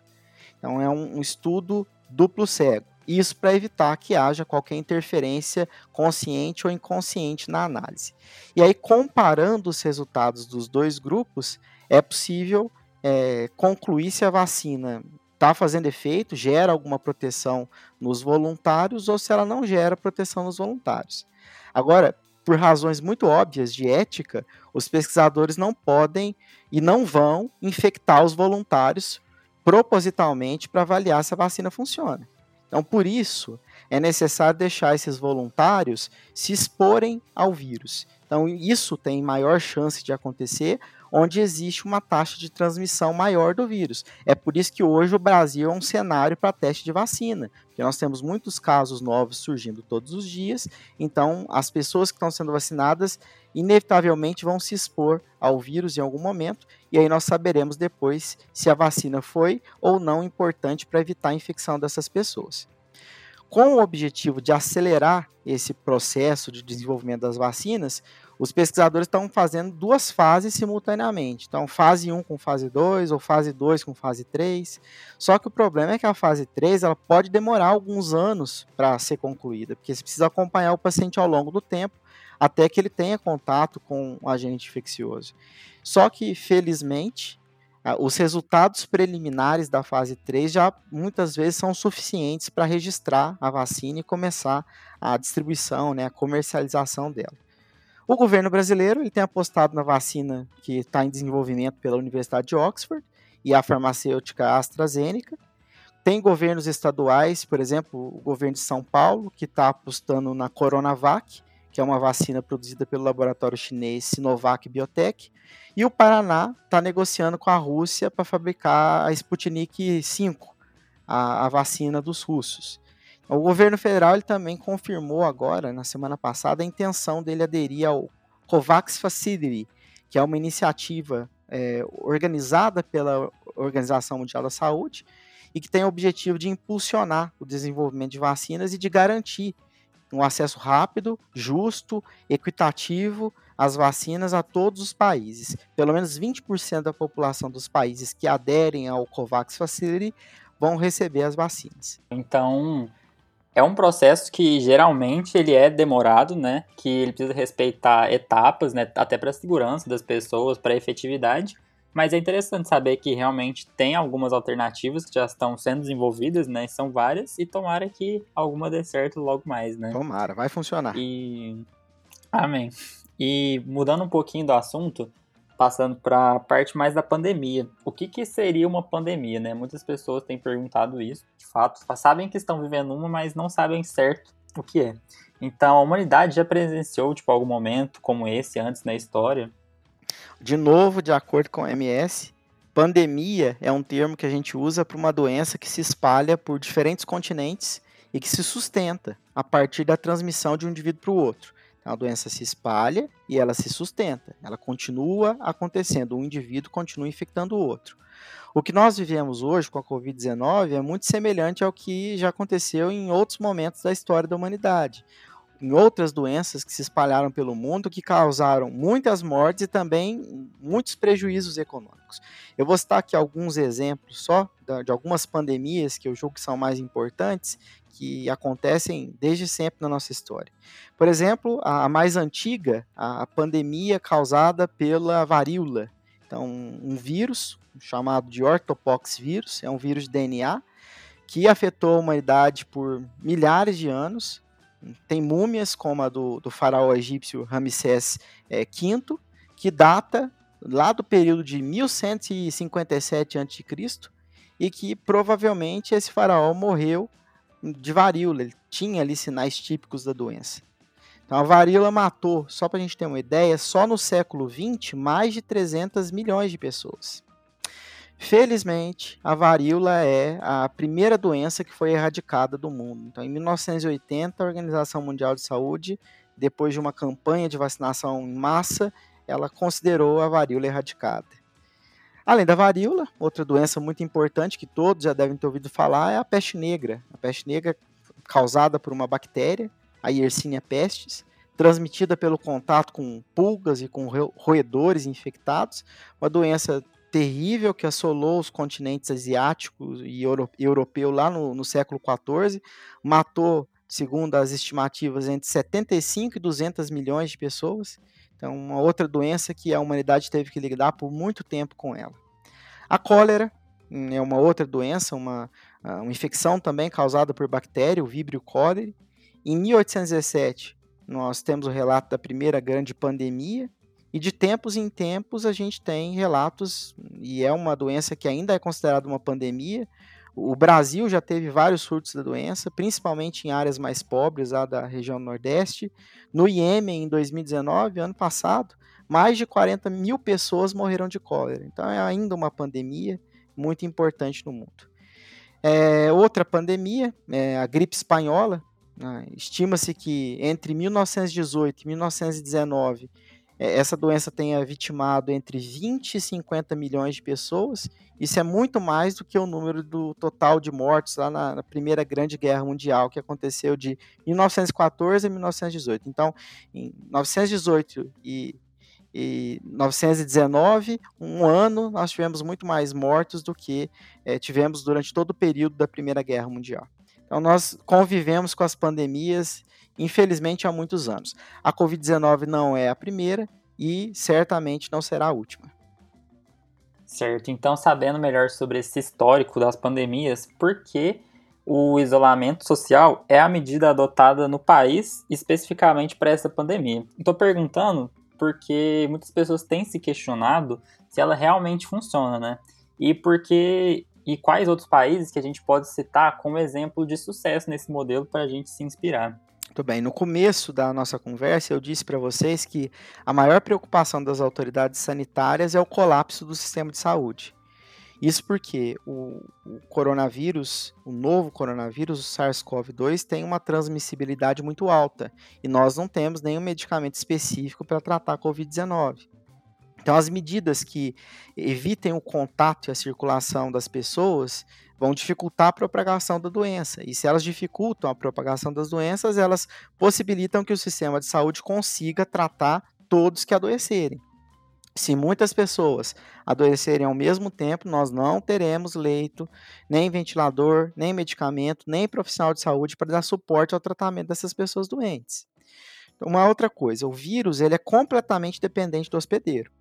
Então é um, estudo duplo cego. Isso para evitar que haja qualquer interferência consciente ou inconsciente na análise. E aí, comparando os resultados dos dois grupos, é possível é, concluir se a vacina está fazendo efeito, gera alguma proteção nos voluntários ou se ela não gera proteção nos voluntários. Agora, por razões muito óbvias de ética, os pesquisadores não podem e não vão infectar os voluntários propositalmente para avaliar se a vacina funciona. Então, por isso, é necessário deixar esses voluntários se exporem ao vírus. Então, isso tem maior chance de acontecer onde existe uma taxa de transmissão maior do vírus. É por isso que hoje o Brasil é um cenário para teste de vacina, porque nós temos muitos casos novos surgindo todos os dias, então as pessoas que estão sendo vacinadas inevitavelmente vão se expor ao vírus em algum momento, e aí nós saberemos depois se a vacina foi ou não importante para evitar a infecção dessas pessoas. Com o objetivo de acelerar esse processo de desenvolvimento das vacinas, os pesquisadores estão fazendo duas fases simultaneamente. Então, fase 1 com fase 2 ou fase 2 com fase 3. Só que o problema é que a fase 3 ela pode demorar alguns anos para ser concluída, porque você precisa acompanhar o paciente ao longo do tempo até que ele tenha contato com o agente infeccioso. Só que, felizmente, os resultados preliminares da fase 3 já muitas vezes são suficientes para registrar a vacina e começar a distribuição, né, a comercialização dela. O governo brasileiro ele tem apostado na vacina que está em desenvolvimento pela Universidade de Oxford e a farmacêutica AstraZeneca. Tem governos estaduais, por exemplo, o governo de São Paulo, que está apostando na Coronavac, que é uma vacina produzida pelo laboratório chinês Sinovac Biotech. E o Paraná está negociando com a Rússia para fabricar a Sputnik V, a, a vacina dos russos. O governo federal ele também confirmou agora, na semana passada, a intenção dele aderir ao COVAX Facility, que é uma iniciativa é, organizada pela Organização Mundial da Saúde e que tem o objetivo de impulsionar o desenvolvimento de vacinas e de garantir um acesso rápido, justo, equitativo às vacinas a todos os países. Pelo menos 20% da população dos países que aderem ao COVAX Facility vão receber as vacinas. Então, é um processo que geralmente ele é demorado, né? Que ele precisa respeitar etapas, né? Até para a segurança das pessoas, para a efetividade. Mas é interessante saber que realmente tem algumas alternativas que já estão sendo desenvolvidas, né? São várias e tomara que alguma dê certo logo mais, né? Tomara, vai funcionar. E amém. E mudando um pouquinho do assunto, passando para a parte mais da pandemia. O que, que seria uma pandemia, né? Muitas pessoas têm perguntado isso, de fato, sabem que estão vivendo uma, mas não sabem certo o que é. Então, a humanidade já presenciou, tipo, algum momento como esse antes na história? De novo, de acordo com a OMS, pandemia é um termo que a gente usa para uma doença que se espalha por diferentes continentes e que se sustenta a partir da transmissão de um indivíduo para o outro. A doença se espalha e ela se sustenta. Ela continua acontecendo. Um indivíduo continua infectando o outro. O que nós vivemos hoje com a Covid-19 é muito semelhante ao que já aconteceu em outros momentos da história da humanidade. Em outras doenças que se espalharam pelo mundo, que causaram muitas mortes e também muitos prejuízos econômicos. Eu vou citar aqui alguns exemplos só de algumas pandemias que eu julgo que são mais importantes que acontecem desde sempre na nossa história. Por exemplo, a mais antiga, a pandemia causada pela varíola. Então, um vírus chamado de ortopox vírus, é um vírus de DNA que afetou a humanidade por milhares de anos. Tem múmias como a do, do faraó egípcio Ramsés é, V, que data lá do período de 1157 a.C. e que provavelmente esse faraó morreu de varíola, ele tinha ali sinais típicos da doença. Então a varíola matou, só para a gente ter uma ideia, só no século XX, mais de 300 milhões de pessoas. Felizmente, a varíola é a primeira doença que foi erradicada do mundo. Então, em 1980, a Organização Mundial de Saúde, depois de uma campanha de vacinação em massa, ela considerou a varíola erradicada. Além da varíola, outra doença muito importante que todos já devem ter ouvido falar é a peste negra. A peste negra causada por uma bactéria, a Yersinia pestis, transmitida pelo contato com pulgas e com roedores infectados, uma doença terrível que assolou os continentes asiáticos e europeu lá no, no século XIV, matou, segundo as estimativas, entre 75 e 200 milhões de pessoas. Então, uma outra doença que a humanidade teve que lidar por muito tempo com ela. A cólera hum, é uma outra doença, uma, ah, uma infecção também causada por bactéria, o Vibrio cholerae. Em 1817, nós temos o relato da primeira grande pandemia, e de tempos em tempos a gente tem relatos, e é uma doença que ainda é considerada uma pandemia, O Brasil já teve vários surtos da doença, principalmente em áreas mais pobres, lá da região Nordeste. No Iêmen, em 2019, ano passado, mais de 40 mil pessoas morreram de cólera. Então é ainda uma pandemia muito importante no mundo. É, outra pandemia, é a gripe espanhola. Né? Estima-se que entre 1918 e 1919 é, essa doença tenha vitimado entre 20 e 50 milhões de pessoas. Isso é muito mais do que o número do total de mortos lá na, na Primeira Grande Guerra Mundial, que aconteceu de 1914 a 1918. Então, em 1918 e, e 919, um ano, nós tivemos muito mais mortos do que é, tivemos durante todo o período da Primeira Guerra Mundial. Então, nós convivemos com as pandemias infelizmente há muitos anos. A Covid-19 não é a primeira e certamente não será a última. Certo, então sabendo melhor sobre esse histórico das pandemias, por que o isolamento social é a medida adotada no país especificamente para essa pandemia? Estou perguntando porque muitas pessoas têm se questionado se ela realmente funciona, né? E porque e quais outros países que a gente pode citar como exemplo de sucesso nesse modelo para a gente se inspirar. Muito bem. No começo da nossa conversa, eu disse para vocês que a maior preocupação das autoridades sanitárias é o colapso do sistema de saúde. Isso porque o, o coronavírus, o novo coronavírus, o SARS-CoV-2, tem uma transmissibilidade muito alta e nós não temos nenhum medicamento específico para tratar a Covid-19. Então, as medidas que evitem o contato e a circulação das pessoas vão dificultar a propagação da doença. E se elas dificultam a propagação das doenças, elas possibilitam que o sistema de saúde consiga tratar todos que adoecerem. Se muitas pessoas adoecerem ao mesmo tempo, nós não teremos leito, nem ventilador, nem medicamento, nem profissional de saúde para dar suporte ao tratamento dessas pessoas doentes. Uma outra coisa, o vírus ele é completamente dependente do hospedeiro.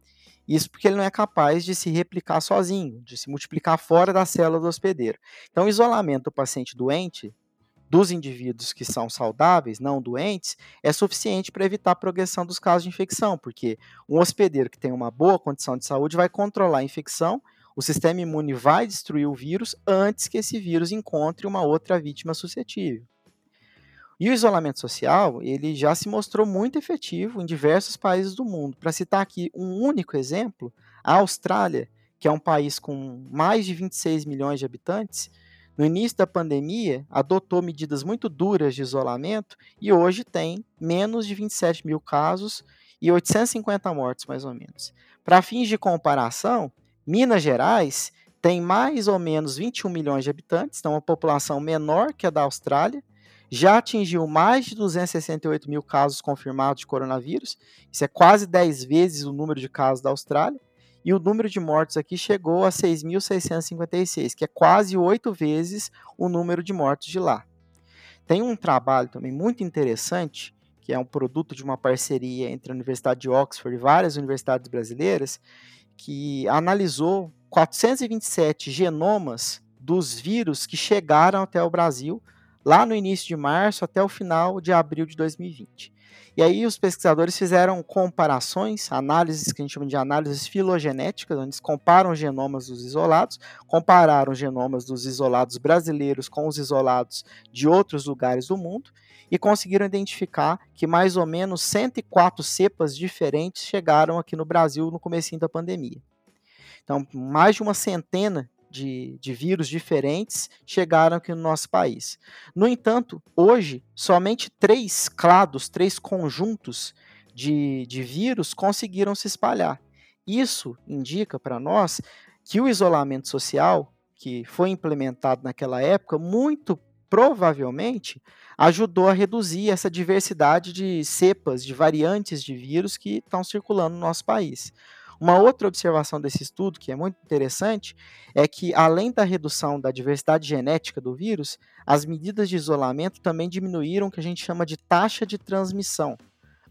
Isso porque ele não é capaz de se replicar sozinho, de se multiplicar fora da célula do hospedeiro. Então, o isolamento do paciente doente, dos indivíduos que são saudáveis, não doentes, é suficiente para evitar a progressão dos casos de infecção, porque um hospedeiro que tem uma boa condição de saúde vai controlar a infecção, o sistema imune vai destruir o vírus antes que esse vírus encontre uma outra vítima suscetível. E o isolamento social, ele já se mostrou muito efetivo em diversos países do mundo. Para citar aqui um único exemplo, a Austrália, que é um país com mais de 26 milhões de habitantes, no início da pandemia adotou medidas muito duras de isolamento e hoje tem menos de 27 mil casos e 850 mortes, mais ou menos. Para fins de comparação, Minas Gerais tem mais ou menos 21 milhões de habitantes, então uma população menor que a da Austrália, já atingiu mais de 268 mil casos confirmados de coronavírus, isso é quase 10 vezes o número de casos da Austrália, e o número de mortos aqui chegou a 6.656, que é quase oito vezes o número de mortos de lá. Tem um trabalho também muito interessante, que é um produto de uma parceria entre a Universidade de Oxford e várias universidades brasileiras, que analisou 427 genomas dos vírus que chegaram até o Brasil lá no início de março até o final de abril de 2020. E aí os pesquisadores fizeram comparações, análises que a gente chama de análises filogenéticas, onde eles comparam os genomas dos isolados, compararam os genomas dos isolados brasileiros com os isolados de outros lugares do mundo e conseguiram identificar que mais ou menos 104 cepas diferentes chegaram aqui no Brasil no começo da pandemia. Então, mais de uma centena de, de vírus diferentes chegaram aqui no nosso país. No entanto, hoje, somente três clados, três conjuntos de, de vírus conseguiram se espalhar. Isso indica para nós que o isolamento social, que foi implementado naquela época, muito provavelmente ajudou a reduzir essa diversidade de cepas, de variantes de vírus que estão circulando no nosso país. Uma outra observação desse estudo, que é muito interessante, é que, além da redução da diversidade genética do vírus, as medidas de isolamento também diminuíram o que a gente chama de taxa de transmissão.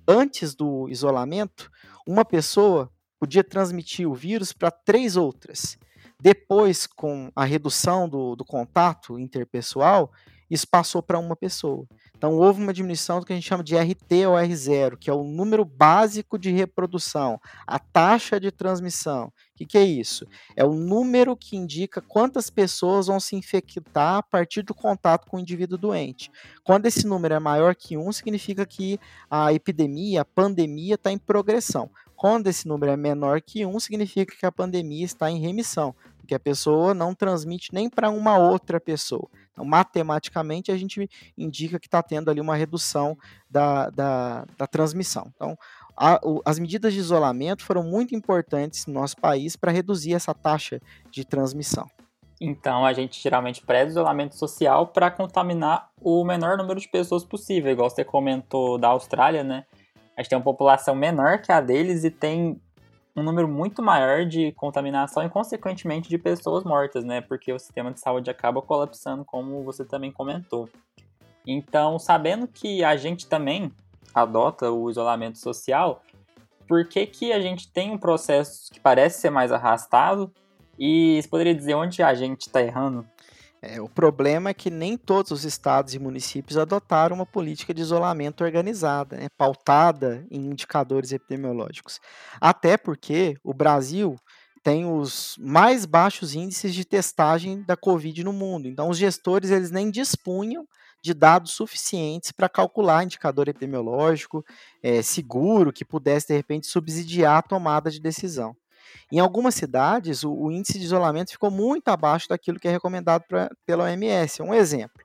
Antes do isolamento, uma pessoa podia transmitir o vírus para três outras. Depois, com a redução do, do contato interpessoal, isso passou para uma pessoa. Então, houve uma diminuição do que a gente chama de RT ou R0, que é o número básico de reprodução, a taxa de transmissão. O que, que, é isso? É o número que indica quantas pessoas vão se infectar a partir do contato com o indivíduo doente. Quando esse número é maior que 1, significa que a epidemia, a pandemia está em progressão. Quando esse número é menor que 1, significa que a pandemia está em remissão, porque a pessoa não transmite nem para uma outra pessoa. Então, matematicamente, a gente indica que está tendo ali uma redução da, da, da transmissão. Então, a, o, as medidas de isolamento foram muito importantes no nosso país para reduzir essa taxa de transmissão. Então, a gente geralmente preza isolamento social para contaminar o menor número de pessoas possível, igual você comentou da Austrália, né? A gente tem uma população menor que a deles e tem um número muito maior de contaminação e, consequentemente, de pessoas mortas, né? Porque o sistema de saúde acaba colapsando, como você também comentou. Então, sabendo que a gente também adota o isolamento social, por que, que a gente tem um processo que parece ser mais arrastado? E você poderia dizer onde a gente está errando? É, o problema é que nem todos os estados e municípios adotaram uma política de isolamento organizada, né, pautada em indicadores epidemiológicos. Até porque o Brasil tem os mais baixos índices de testagem da Covid no mundo. Então, os gestores eles nem dispunham de dados suficientes para calcular indicador epidemiológico é, seguro que pudesse, de repente, subsidiar a tomada de decisão. Em algumas cidades, o, o, índice de isolamento ficou muito abaixo daquilo que é recomendado pra, pela OMS. Um exemplo,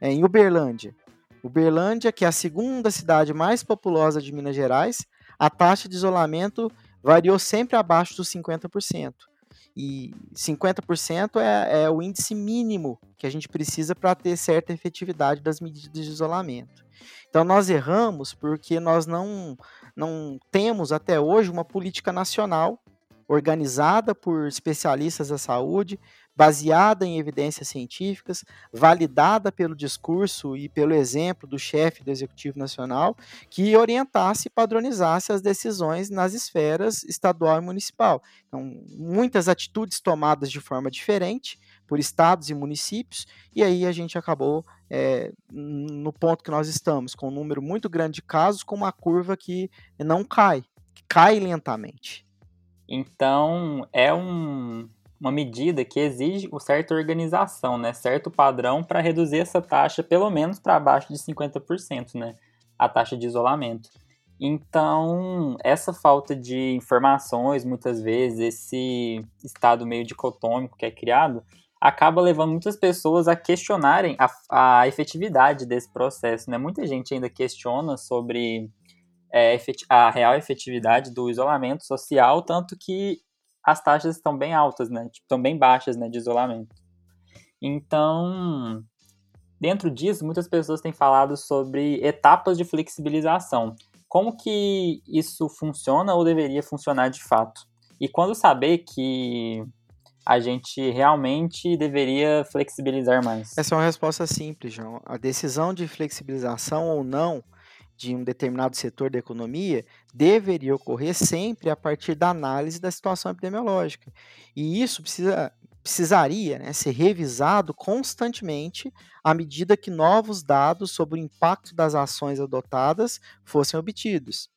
é em Uberlândia. Uberlândia, que é a segunda cidade mais populosa de Minas Gerais, a taxa de isolamento variou sempre abaixo dos 50%. E 50% é, é o índice mínimo que a gente precisa para ter certa efetividade das medidas de isolamento. Então nós erramos porque nós não, não temos até hoje uma política nacional organizada por especialistas da saúde, baseada em evidências científicas, validada pelo discurso e pelo exemplo do chefe do Executivo Nacional, que orientasse e padronizasse as decisões nas esferas estadual e municipal. Então, muitas atitudes tomadas de forma diferente por estados e municípios, e aí a gente acabou é, no ponto que nós estamos, com um número muito grande de casos, com uma curva que não cai, que cai lentamente. Então, é um, uma medida que exige uma certa organização, né? certo padrão para reduzir essa taxa pelo menos para abaixo de 50%, né? a taxa de isolamento. Então, essa falta de informações, muitas vezes, esse estado meio dicotômico que é criado, acaba levando muitas pessoas a questionarem a, a efetividade desse processo. Né? Muita gente ainda questiona sobre é, a real efetividade do isolamento social, tanto que as taxas estão bem altas, né? Tipo, estão bem baixas, né, de isolamento. Então, dentro disso, muitas pessoas têm falado sobre etapas de flexibilização. Como que isso funciona ou deveria funcionar de fato? E quando saber que a gente realmente deveria flexibilizar mais? Essa é uma resposta simples, João. A decisão de flexibilização ou não de um determinado setor da economia deveria ocorrer sempre a partir da análise da situação epidemiológica. E isso precisa, precisaria né, ser revisado constantemente à medida que novos dados sobre o impacto das ações adotadas fossem obtidos.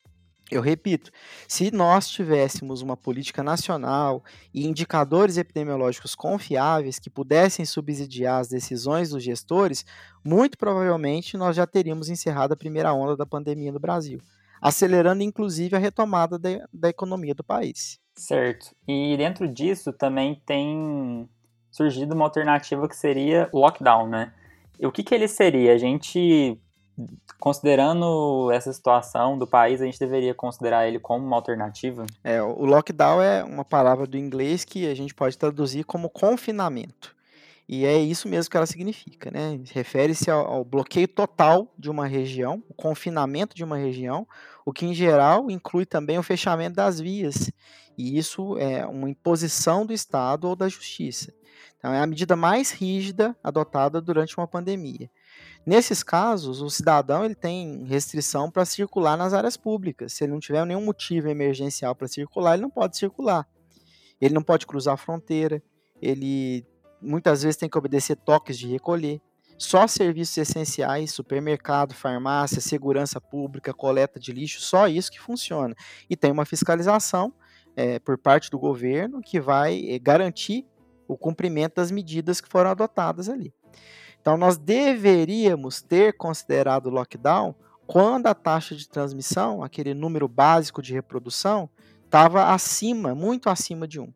Eu repito, se nós tivéssemos uma política nacional e indicadores epidemiológicos confiáveis que pudessem subsidiar as decisões dos gestores, muito provavelmente nós já teríamos encerrado a primeira onda da pandemia no Brasil, acelerando inclusive a retomada de, da economia do país. Certo. E dentro disso também tem surgido uma alternativa que seria o lockdown, né? E o que, que ele seria? A gente considerando essa situação do país, a gente deveria considerar ele como uma alternativa? É, o lockdown é uma palavra do inglês que a gente pode traduzir como confinamento. E é isso mesmo que ela significa, né? Refere-se ao, ao, bloqueio total de uma região, o confinamento de uma região, o que em geral inclui também o fechamento das vias. E isso é uma imposição do Estado ou da Justiça. Então é a medida mais rígida adotada durante uma pandemia. Nesses casos, o cidadão ele tem restrição para circular nas áreas públicas. Se ele não tiver nenhum motivo emergencial para circular, ele não pode circular. Ele não pode cruzar a fronteira, ele muitas vezes tem que obedecer toques de recolher. só serviços essenciais, supermercado, farmácia, segurança pública, coleta de lixo, só isso que funciona. E tem uma fiscalização é, por parte do governo que vai é, garantir o cumprimento das medidas que foram adotadas ali. Então, nós deveríamos ter considerado o lockdown quando a taxa de transmissão, aquele número básico de reprodução, estava acima, muito acima de 1.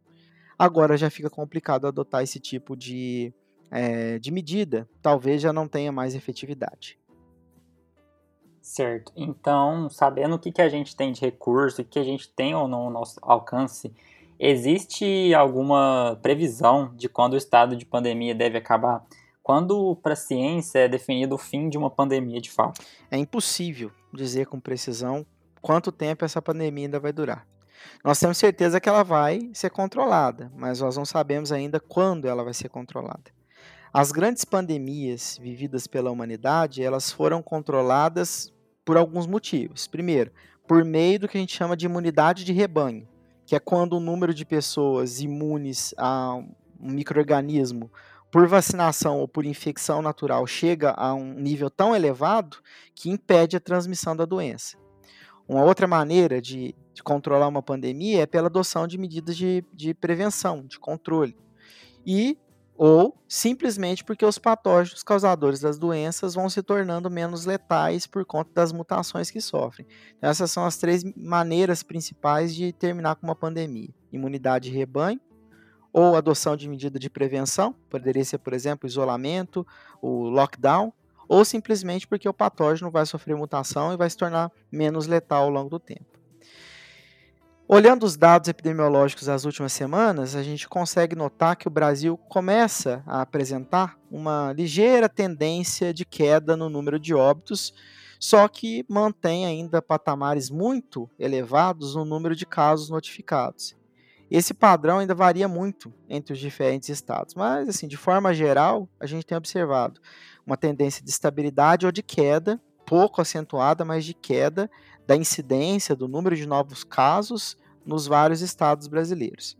Agora já fica complicado adotar esse tipo de, é, de medida, talvez já não tenha mais efetividade. Certo. Então, sabendo o que, que a gente tem de recurso, o que a gente tem ou não no nosso alcance, existe alguma previsão de quando o estado de pandemia deve acabar? Quando para a ciência é definido o fim de uma pandemia de fato? É impossível dizer com precisão quanto tempo essa pandemia ainda vai durar. Nós temos certeza que ela vai ser controlada, mas nós não sabemos ainda quando ela vai ser controlada. As grandes pandemias vividas pela humanidade, elas foram controladas por alguns motivos. Primeiro, por meio do que a gente chama de imunidade de rebanho, que é quando o número de pessoas imunes a um microorganismo por vacinação ou por infecção natural chega a um nível tão elevado que impede a transmissão da doença. Uma outra maneira de, de controlar uma pandemia é pela adoção de medidas de, de prevenção, de controle. E ou simplesmente porque os patógenos causadores das doenças vão se tornando menos letais por conta das mutações que sofrem. Então, essas são as três maneiras principais de terminar com uma pandemia: imunidade de rebanho, ou adoção de medida de prevenção, poderia ser, por exemplo, isolamento, o lockdown, ou simplesmente porque o patógeno vai sofrer mutação e vai se tornar menos letal ao longo do tempo. Olhando os dados epidemiológicos das últimas semanas, a gente consegue notar que o Brasil começa a apresentar uma ligeira tendência de queda no número de óbitos, só que mantém ainda patamares muito elevados no número de casos notificados. Esse padrão ainda varia muito entre os diferentes estados, mas assim, de forma geral, a gente tem observado uma tendência de estabilidade ou de queda, pouco acentuada, mas de queda da incidência do número de novos casos nos vários estados brasileiros.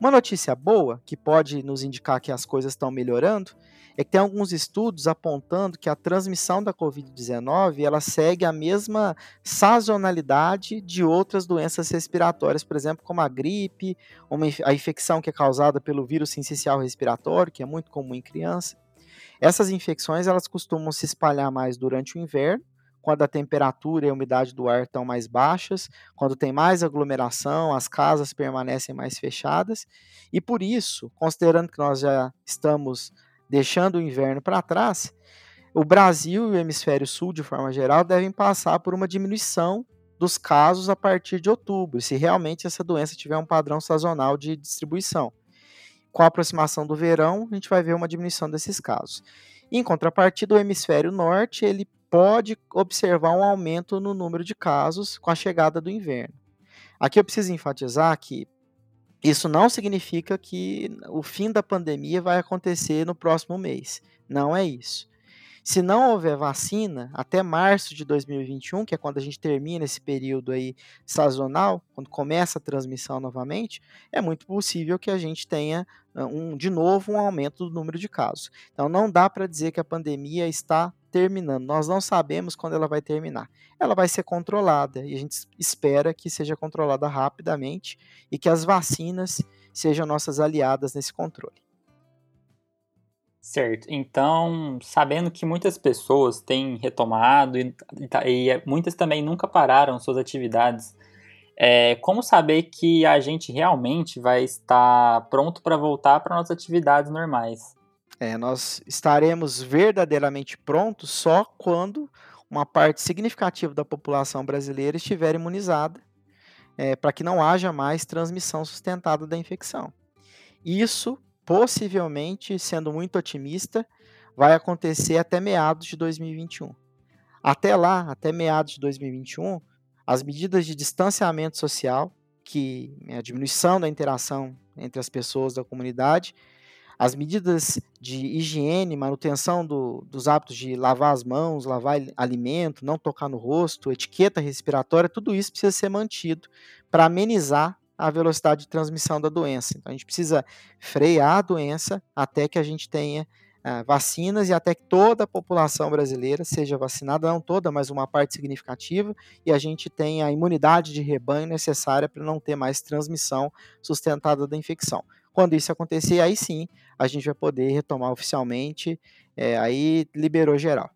Uma notícia boa, que pode nos indicar que as coisas estão melhorando, é que tem alguns estudos apontando que a transmissão da Covid-19 ela segue a mesma sazonalidade de outras doenças respiratórias, por exemplo, como a gripe, uma, a infecção que é causada pelo vírus sincicial respiratório, que é muito comum em criança. Essas infecções elas costumam se espalhar mais durante o inverno, quando a temperatura e a umidade do ar estão mais baixas, quando tem mais aglomeração, as casas permanecem mais fechadas, e por isso, considerando que nós já estamos deixando o inverno para trás, o Brasil e o hemisfério sul, de forma geral, devem passar por uma diminuição dos casos a partir de outubro, se realmente essa doença tiver um padrão sazonal de distribuição. Com a aproximação do verão, a gente vai ver uma diminuição desses casos. Em contrapartida, o hemisfério norte ele pode observar um aumento no número de casos com a chegada do inverno. Aqui eu preciso enfatizar que isso não significa que o fim da pandemia vai acontecer no próximo mês. Não é isso. Se não houver vacina, até março de 2021, que é quando a gente termina esse período aí sazonal, quando começa a transmissão novamente, é muito possível que a gente tenha um, de novo um aumento do número de casos. Então não dá para dizer que a pandemia está terminando. Nós não sabemos quando ela vai terminar. Ela vai ser controlada e a gente espera que seja controlada rapidamente e que as vacinas sejam nossas aliadas nesse controle. Certo. Então, sabendo que muitas pessoas têm retomado e, e é, muitas também nunca pararam suas atividades, é, como saber que a gente realmente vai estar pronto para voltar para nossas atividades normais? É, nós estaremos verdadeiramente prontos só quando uma parte significativa da população brasileira estiver imunizada, é, para que não haja mais transmissão sustentada da infecção. Isso possivelmente, sendo muito otimista, vai acontecer até meados de 2021. Até lá, até meados de 2021, as medidas de distanciamento social, que é a diminuição da interação entre as pessoas da comunidade, as medidas de higiene, manutenção do, dos hábitos de lavar as mãos, lavar alimento, não tocar no rosto, etiqueta respiratória, tudo isso precisa ser mantido para amenizar a velocidade de transmissão da doença. Então, a gente precisa frear a doença até que a gente tenha ah, vacinas e até que toda a população brasileira seja vacinada, não toda, mas uma parte significativa, e a gente tenha a imunidade de rebanho necessária para não ter mais transmissão sustentada da infecção. Quando isso acontecer, aí sim a gente vai poder retomar oficialmente, é, aí liberou geral.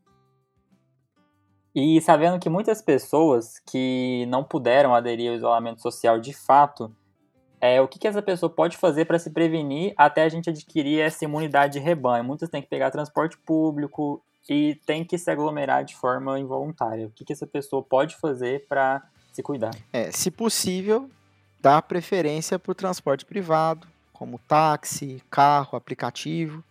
E sabendo que muitas pessoas que não puderam aderir ao isolamento social de fato, é, o que, que essa pessoa pode fazer para se prevenir até a gente adquirir essa imunidade de rebanho? Muitas têm que pegar transporte público e tem que se aglomerar de forma involuntária. O que, que essa pessoa pode fazer para se cuidar? É, se possível, dar preferência para o transporte privado, como táxi, carro, aplicativo.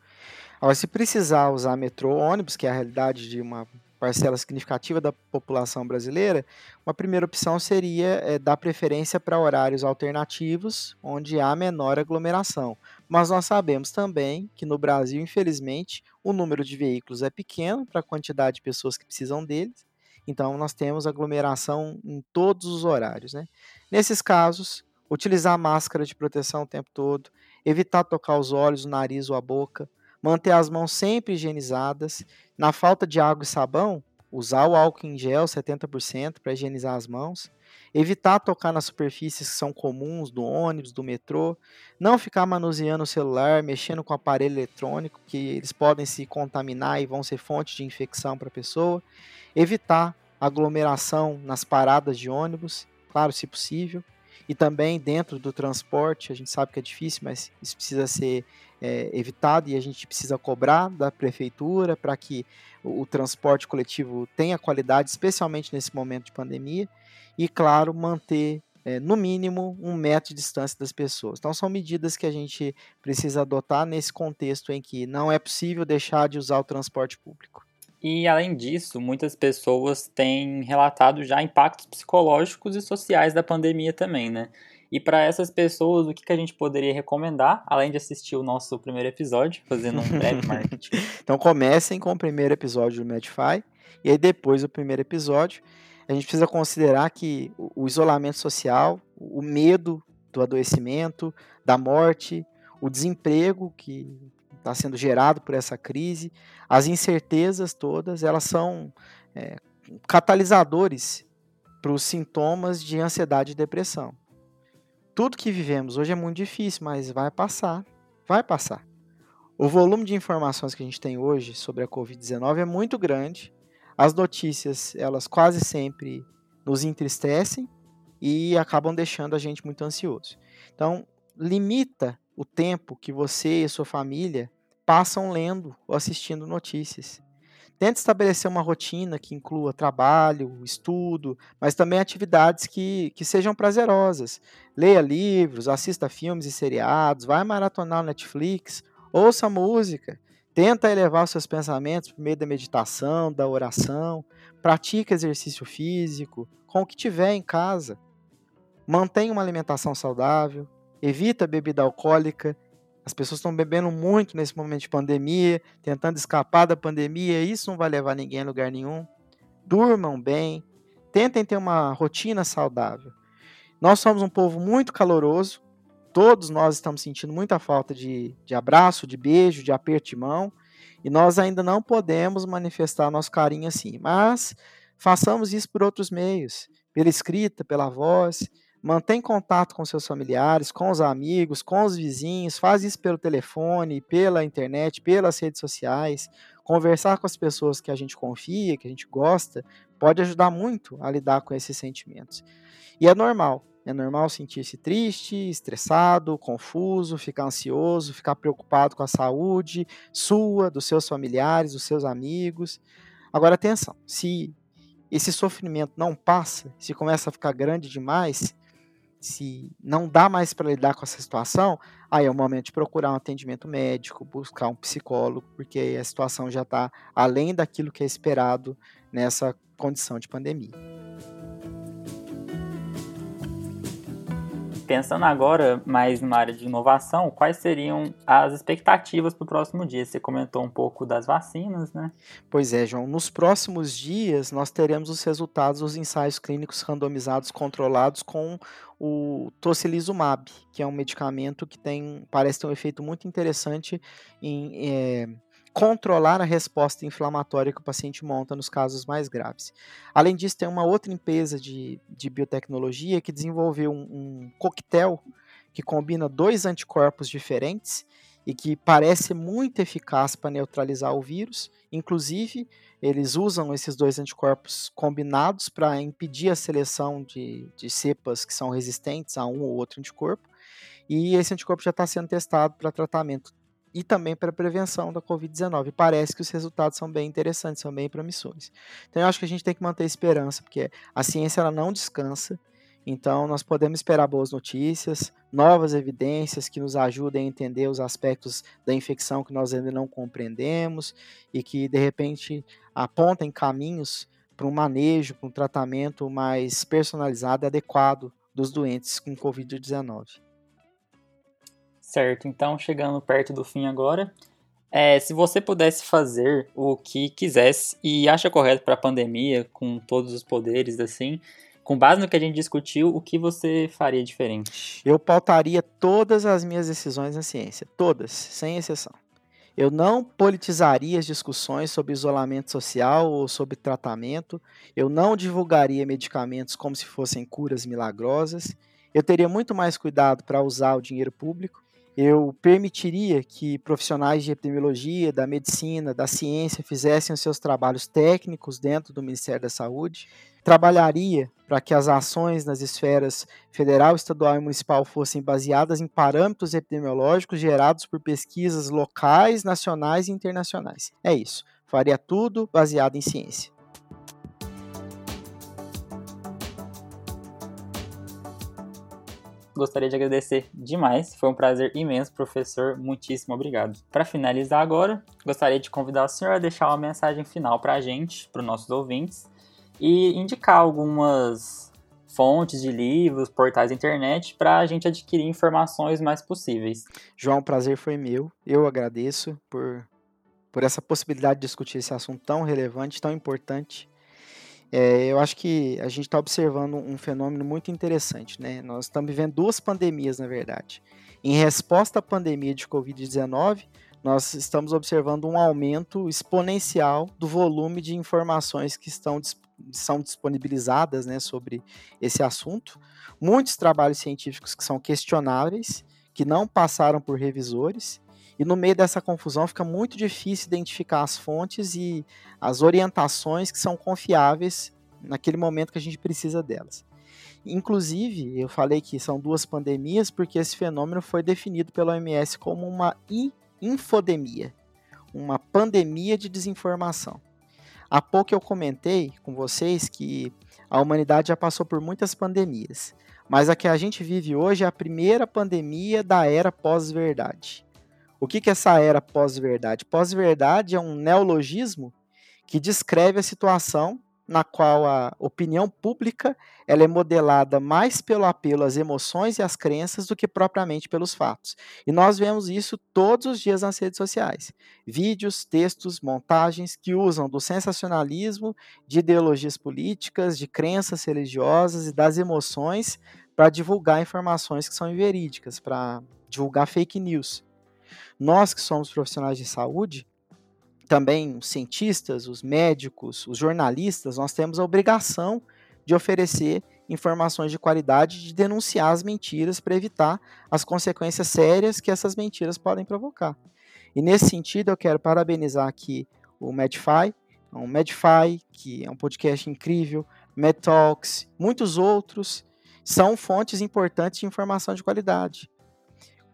Agora, se precisar usar metrô, ônibus, que é a realidade de uma parcela significativa da população brasileira, uma primeira opção seria é, dar preferência para horários alternativos, onde há menor aglomeração. Mas nós sabemos também que no Brasil, infelizmente, o número de veículos é pequeno para a quantidade de pessoas que precisam deles, então nós temos aglomeração em todos os horários. Né? Nesses casos, utilizar máscara de proteção o tempo todo, evitar tocar os olhos, o nariz ou a boca, manter as mãos sempre higienizadas. Na falta de água e sabão, usar o álcool em gel 70% para higienizar as mãos. Evitar tocar nas superfícies que são comuns do ônibus, do metrô. Não ficar manuseando o celular, mexendo com o aparelho eletrônico, que eles podem se contaminar e vão ser fonte de infecção para a pessoa. Evitar aglomeração nas paradas de ônibus, claro, se possível e também dentro do transporte, a gente sabe que é difícil, mas isso precisa ser é, evitado e a gente precisa cobrar da prefeitura para que o, o, transporte coletivo tenha qualidade, especialmente nesse momento de pandemia, e, claro, manter, é, no mínimo, um metro de distância das pessoas. Então, são medidas que a gente precisa adotar nesse contexto em que não é possível deixar de usar o transporte público. E além disso, muitas pessoas têm relatado já impactos psicológicos e sociais da pandemia também, né? E para essas pessoas, o que, que a gente poderia recomendar, além de assistir o nosso primeiro episódio, fazendo um breve marketing? então comecem com o primeiro episódio do Medify, e aí depois do primeiro episódio, a gente precisa considerar que o isolamento social, o medo do adoecimento, da morte, o desemprego que está sendo gerado por essa crise, as incertezas todas, elas são é, catalisadores para os sintomas de ansiedade e depressão. Tudo que vivemos hoje é muito difícil, mas vai passar, vai passar. O volume de informações que a gente tem hoje sobre a Covid-19 é muito grande. As notícias, elas quase sempre nos entristecem e acabam deixando a gente muito ansioso. Então, limita o tempo que você e sua família passam lendo ou assistindo notícias. Tente estabelecer uma rotina que inclua trabalho, estudo, mas também atividades que, que sejam prazerosas. Leia livros, assista filmes e seriados, vai maratonar no Netflix, ouça música, tenta elevar os seus pensamentos por meio da meditação, da oração, pratique exercício físico, com o que tiver em casa. Mantenha uma alimentação saudável, evita bebida alcoólica as pessoas estão bebendo muito nesse momento de pandemia, tentando escapar da pandemia, isso não vai levar ninguém a lugar nenhum. Durmam bem, tentem ter uma rotina saudável. Nós somos um povo muito caloroso, todos nós estamos sentindo muita falta de, de abraço, de beijo, de aperto de mão, e nós ainda não podemos manifestar nosso carinho assim, mas façamos isso por outros meios, pela escrita, pela voz, Mantém contato com seus familiares, com os amigos, com os vizinhos, faz isso pelo telefone, pela internet, pelas redes sociais. Conversar com as pessoas que a gente confia, que a gente gosta, pode ajudar muito a lidar com esses sentimentos. E é normal, é normal sentir-se triste, estressado, confuso, ficar ansioso, ficar preocupado com a saúde sua, dos seus familiares, dos seus amigos. Agora atenção, se esse sofrimento não passa, se começa a ficar grande demais, se não dá mais para lidar com essa situação, aí é o momento de procurar um atendimento médico, buscar um psicólogo, porque a situação já está além daquilo que é esperado nessa condição de pandemia. Pensando agora mais numa área de inovação, quais seriam as expectativas para o próximo dia? Você comentou um pouco das vacinas, né? Pois é, João. Nos próximos dias, nós teremos os resultados dos ensaios clínicos randomizados controlados com o tocilizumab, que é um medicamento que tem, parece ter um efeito muito interessante em é, controlar a resposta inflamatória que o paciente monta nos casos mais graves. Além disso, tem uma outra empresa de, de biotecnologia que desenvolveu um, um coquetel que combina dois anticorpos diferentes e que parece muito eficaz para neutralizar o vírus. Inclusive, eles usam esses dois anticorpos combinados para impedir a seleção de, de cepas que são resistentes a um ou outro anticorpo. E esse anticorpo já está sendo testado para tratamento e também para prevenção da Covid-19. Parece que os resultados são bem interessantes, são bem promissores. Então, eu acho que a gente tem que manter esperança, porque a ciência ela não descansa. Então, nós podemos esperar boas notícias, novas evidências que nos ajudem a entender os aspectos da infecção que nós ainda não compreendemos e que, de repente, apontem caminhos para um manejo, para um tratamento mais personalizado e adequado dos doentes com Covid-19. Certo, então chegando perto do fim agora, é, se você pudesse fazer o que quisesse e acha correto para a pandemia, com todos os poderes assim, com base no que a gente discutiu, o que você faria diferente? Eu pautaria todas as minhas decisões na ciência, todas, sem exceção. Eu não politizaria as discussões sobre isolamento social ou sobre tratamento. Eu não divulgaria medicamentos como se fossem curas milagrosas. Eu teria muito mais cuidado para usar o dinheiro público eu permitiria que profissionais de epidemiologia, da medicina, da ciência fizessem os seus trabalhos técnicos dentro do Ministério da Saúde, trabalharia para que as ações nas esferas federal, estadual e municipal fossem baseadas em parâmetros epidemiológicos gerados por pesquisas locais, nacionais e internacionais. É isso. Faria tudo baseado em ciência. Gostaria de agradecer demais. Foi um prazer imenso, professor. Muitíssimo obrigado. Para finalizar agora, gostaria de convidar o senhor a deixar uma mensagem final para a gente, para os nossos ouvintes, e indicar algumas fontes de livros, portais da internet, para a gente adquirir informações mais possíveis. João, o prazer foi meu. Eu agradeço por, por essa possibilidade de discutir esse assunto tão relevante, tão importante é, eu acho que a gente está observando um fenômeno muito interessante, né? Nós estamos vivendo duas pandemias, na verdade. Em resposta à pandemia de Covid-19, nós estamos observando um aumento exponencial do volume de informações que estão são disponibilizadas né, sobre esse assunto. Muitos trabalhos científicos que são questionáveis, que não passaram por revisores, e no meio dessa confusão fica muito difícil identificar as fontes e as orientações que são confiáveis naquele momento que a gente precisa delas. Inclusive, eu falei que são duas pandemias porque esse fenômeno foi definido pela OMS como uma infodemia, uma pandemia de desinformação. Há pouco eu comentei com vocês que a humanidade já passou por muitas pandemias, mas a que a gente vive hoje é a primeira pandemia da era pós-verdade. O que, que é essa era pós-verdade? Pós-verdade é um neologismo que descreve a situação na qual a opinião pública ela é modelada mais pelo apelo às emoções e às crenças do que propriamente pelos fatos. E nós vemos isso todos os dias nas redes sociais. Vídeos, textos, montagens que usam do sensacionalismo, de ideologias políticas, de crenças religiosas e das emoções para divulgar informações que são inverídicas, para divulgar fake news. Nós que somos profissionais de saúde, também os cientistas, os médicos, os jornalistas, nós temos a obrigação de oferecer informações de qualidade, de denunciar as mentiras para evitar as consequências sérias que essas mentiras podem provocar. E nesse sentido, eu quero parabenizar aqui o Medify, o Medify, que é um podcast incrível, MedTalks, muitos outros, são fontes importantes de informação de qualidade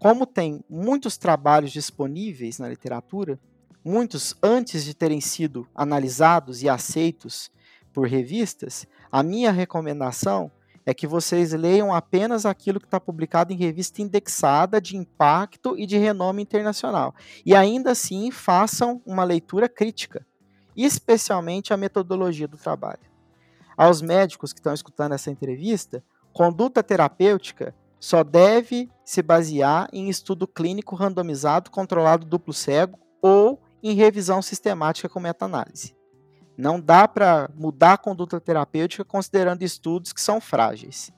como tem muitos trabalhos disponíveis na literatura, muitos antes de terem sido analisados e aceitos por revistas, a minha recomendação é que vocês leiam apenas aquilo que está publicado em revista indexada de impacto e de renome internacional. E ainda assim façam uma leitura crítica, especialmente a metodologia do trabalho. Aos médicos que estão escutando essa entrevista, conduta terapêutica só deve se basear em estudo clínico randomizado, controlado duplo cego ou em revisão sistemática com meta-análise. Não dá para mudar a conduta terapêutica considerando estudos que são frágeis.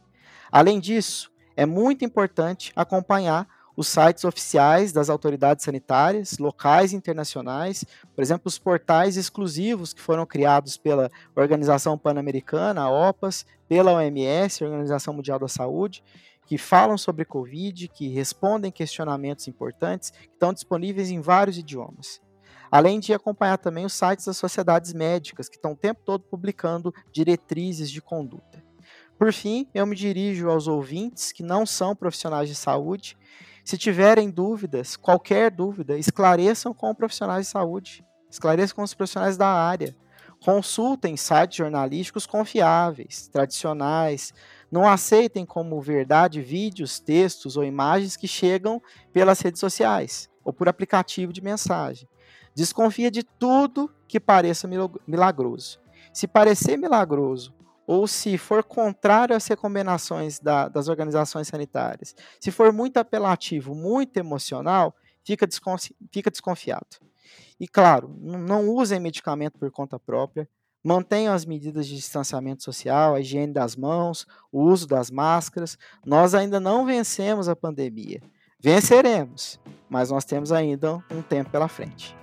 Além disso, é muito importante acompanhar os sites oficiais das autoridades sanitárias, locais e internacionais, por exemplo, os portais exclusivos que foram criados pela Organização Pan-Americana, a OPAS, pela OMS, Organização Mundial da Saúde, que falam sobre Covid, que respondem questionamentos importantes, que estão disponíveis em vários idiomas. Além de acompanhar também os sites das sociedades médicas, que estão o tempo todo publicando diretrizes de conduta. Por fim, eu me dirijo aos ouvintes que não são profissionais de saúde. Se tiverem dúvidas, qualquer dúvida, esclareçam com profissionais de saúde, esclareçam com os profissionais da área. Consultem sites jornalísticos confiáveis, tradicionais. Não aceitem como verdade vídeos, textos ou imagens que chegam pelas redes sociais ou por aplicativo de mensagem. Desconfia de tudo que pareça milagroso. Se parecer milagroso ou se for contrário às recomendações da, das organizações sanitárias, se for muito apelativo, muito emocional, fica, desconfi fica desconfiado. E claro, não usem medicamento por conta própria, mantenham as medidas de distanciamento social, a higiene das mãos, o uso das máscaras. Nós ainda não vencemos a pandemia. Venceremos, mas nós temos ainda um tempo pela frente.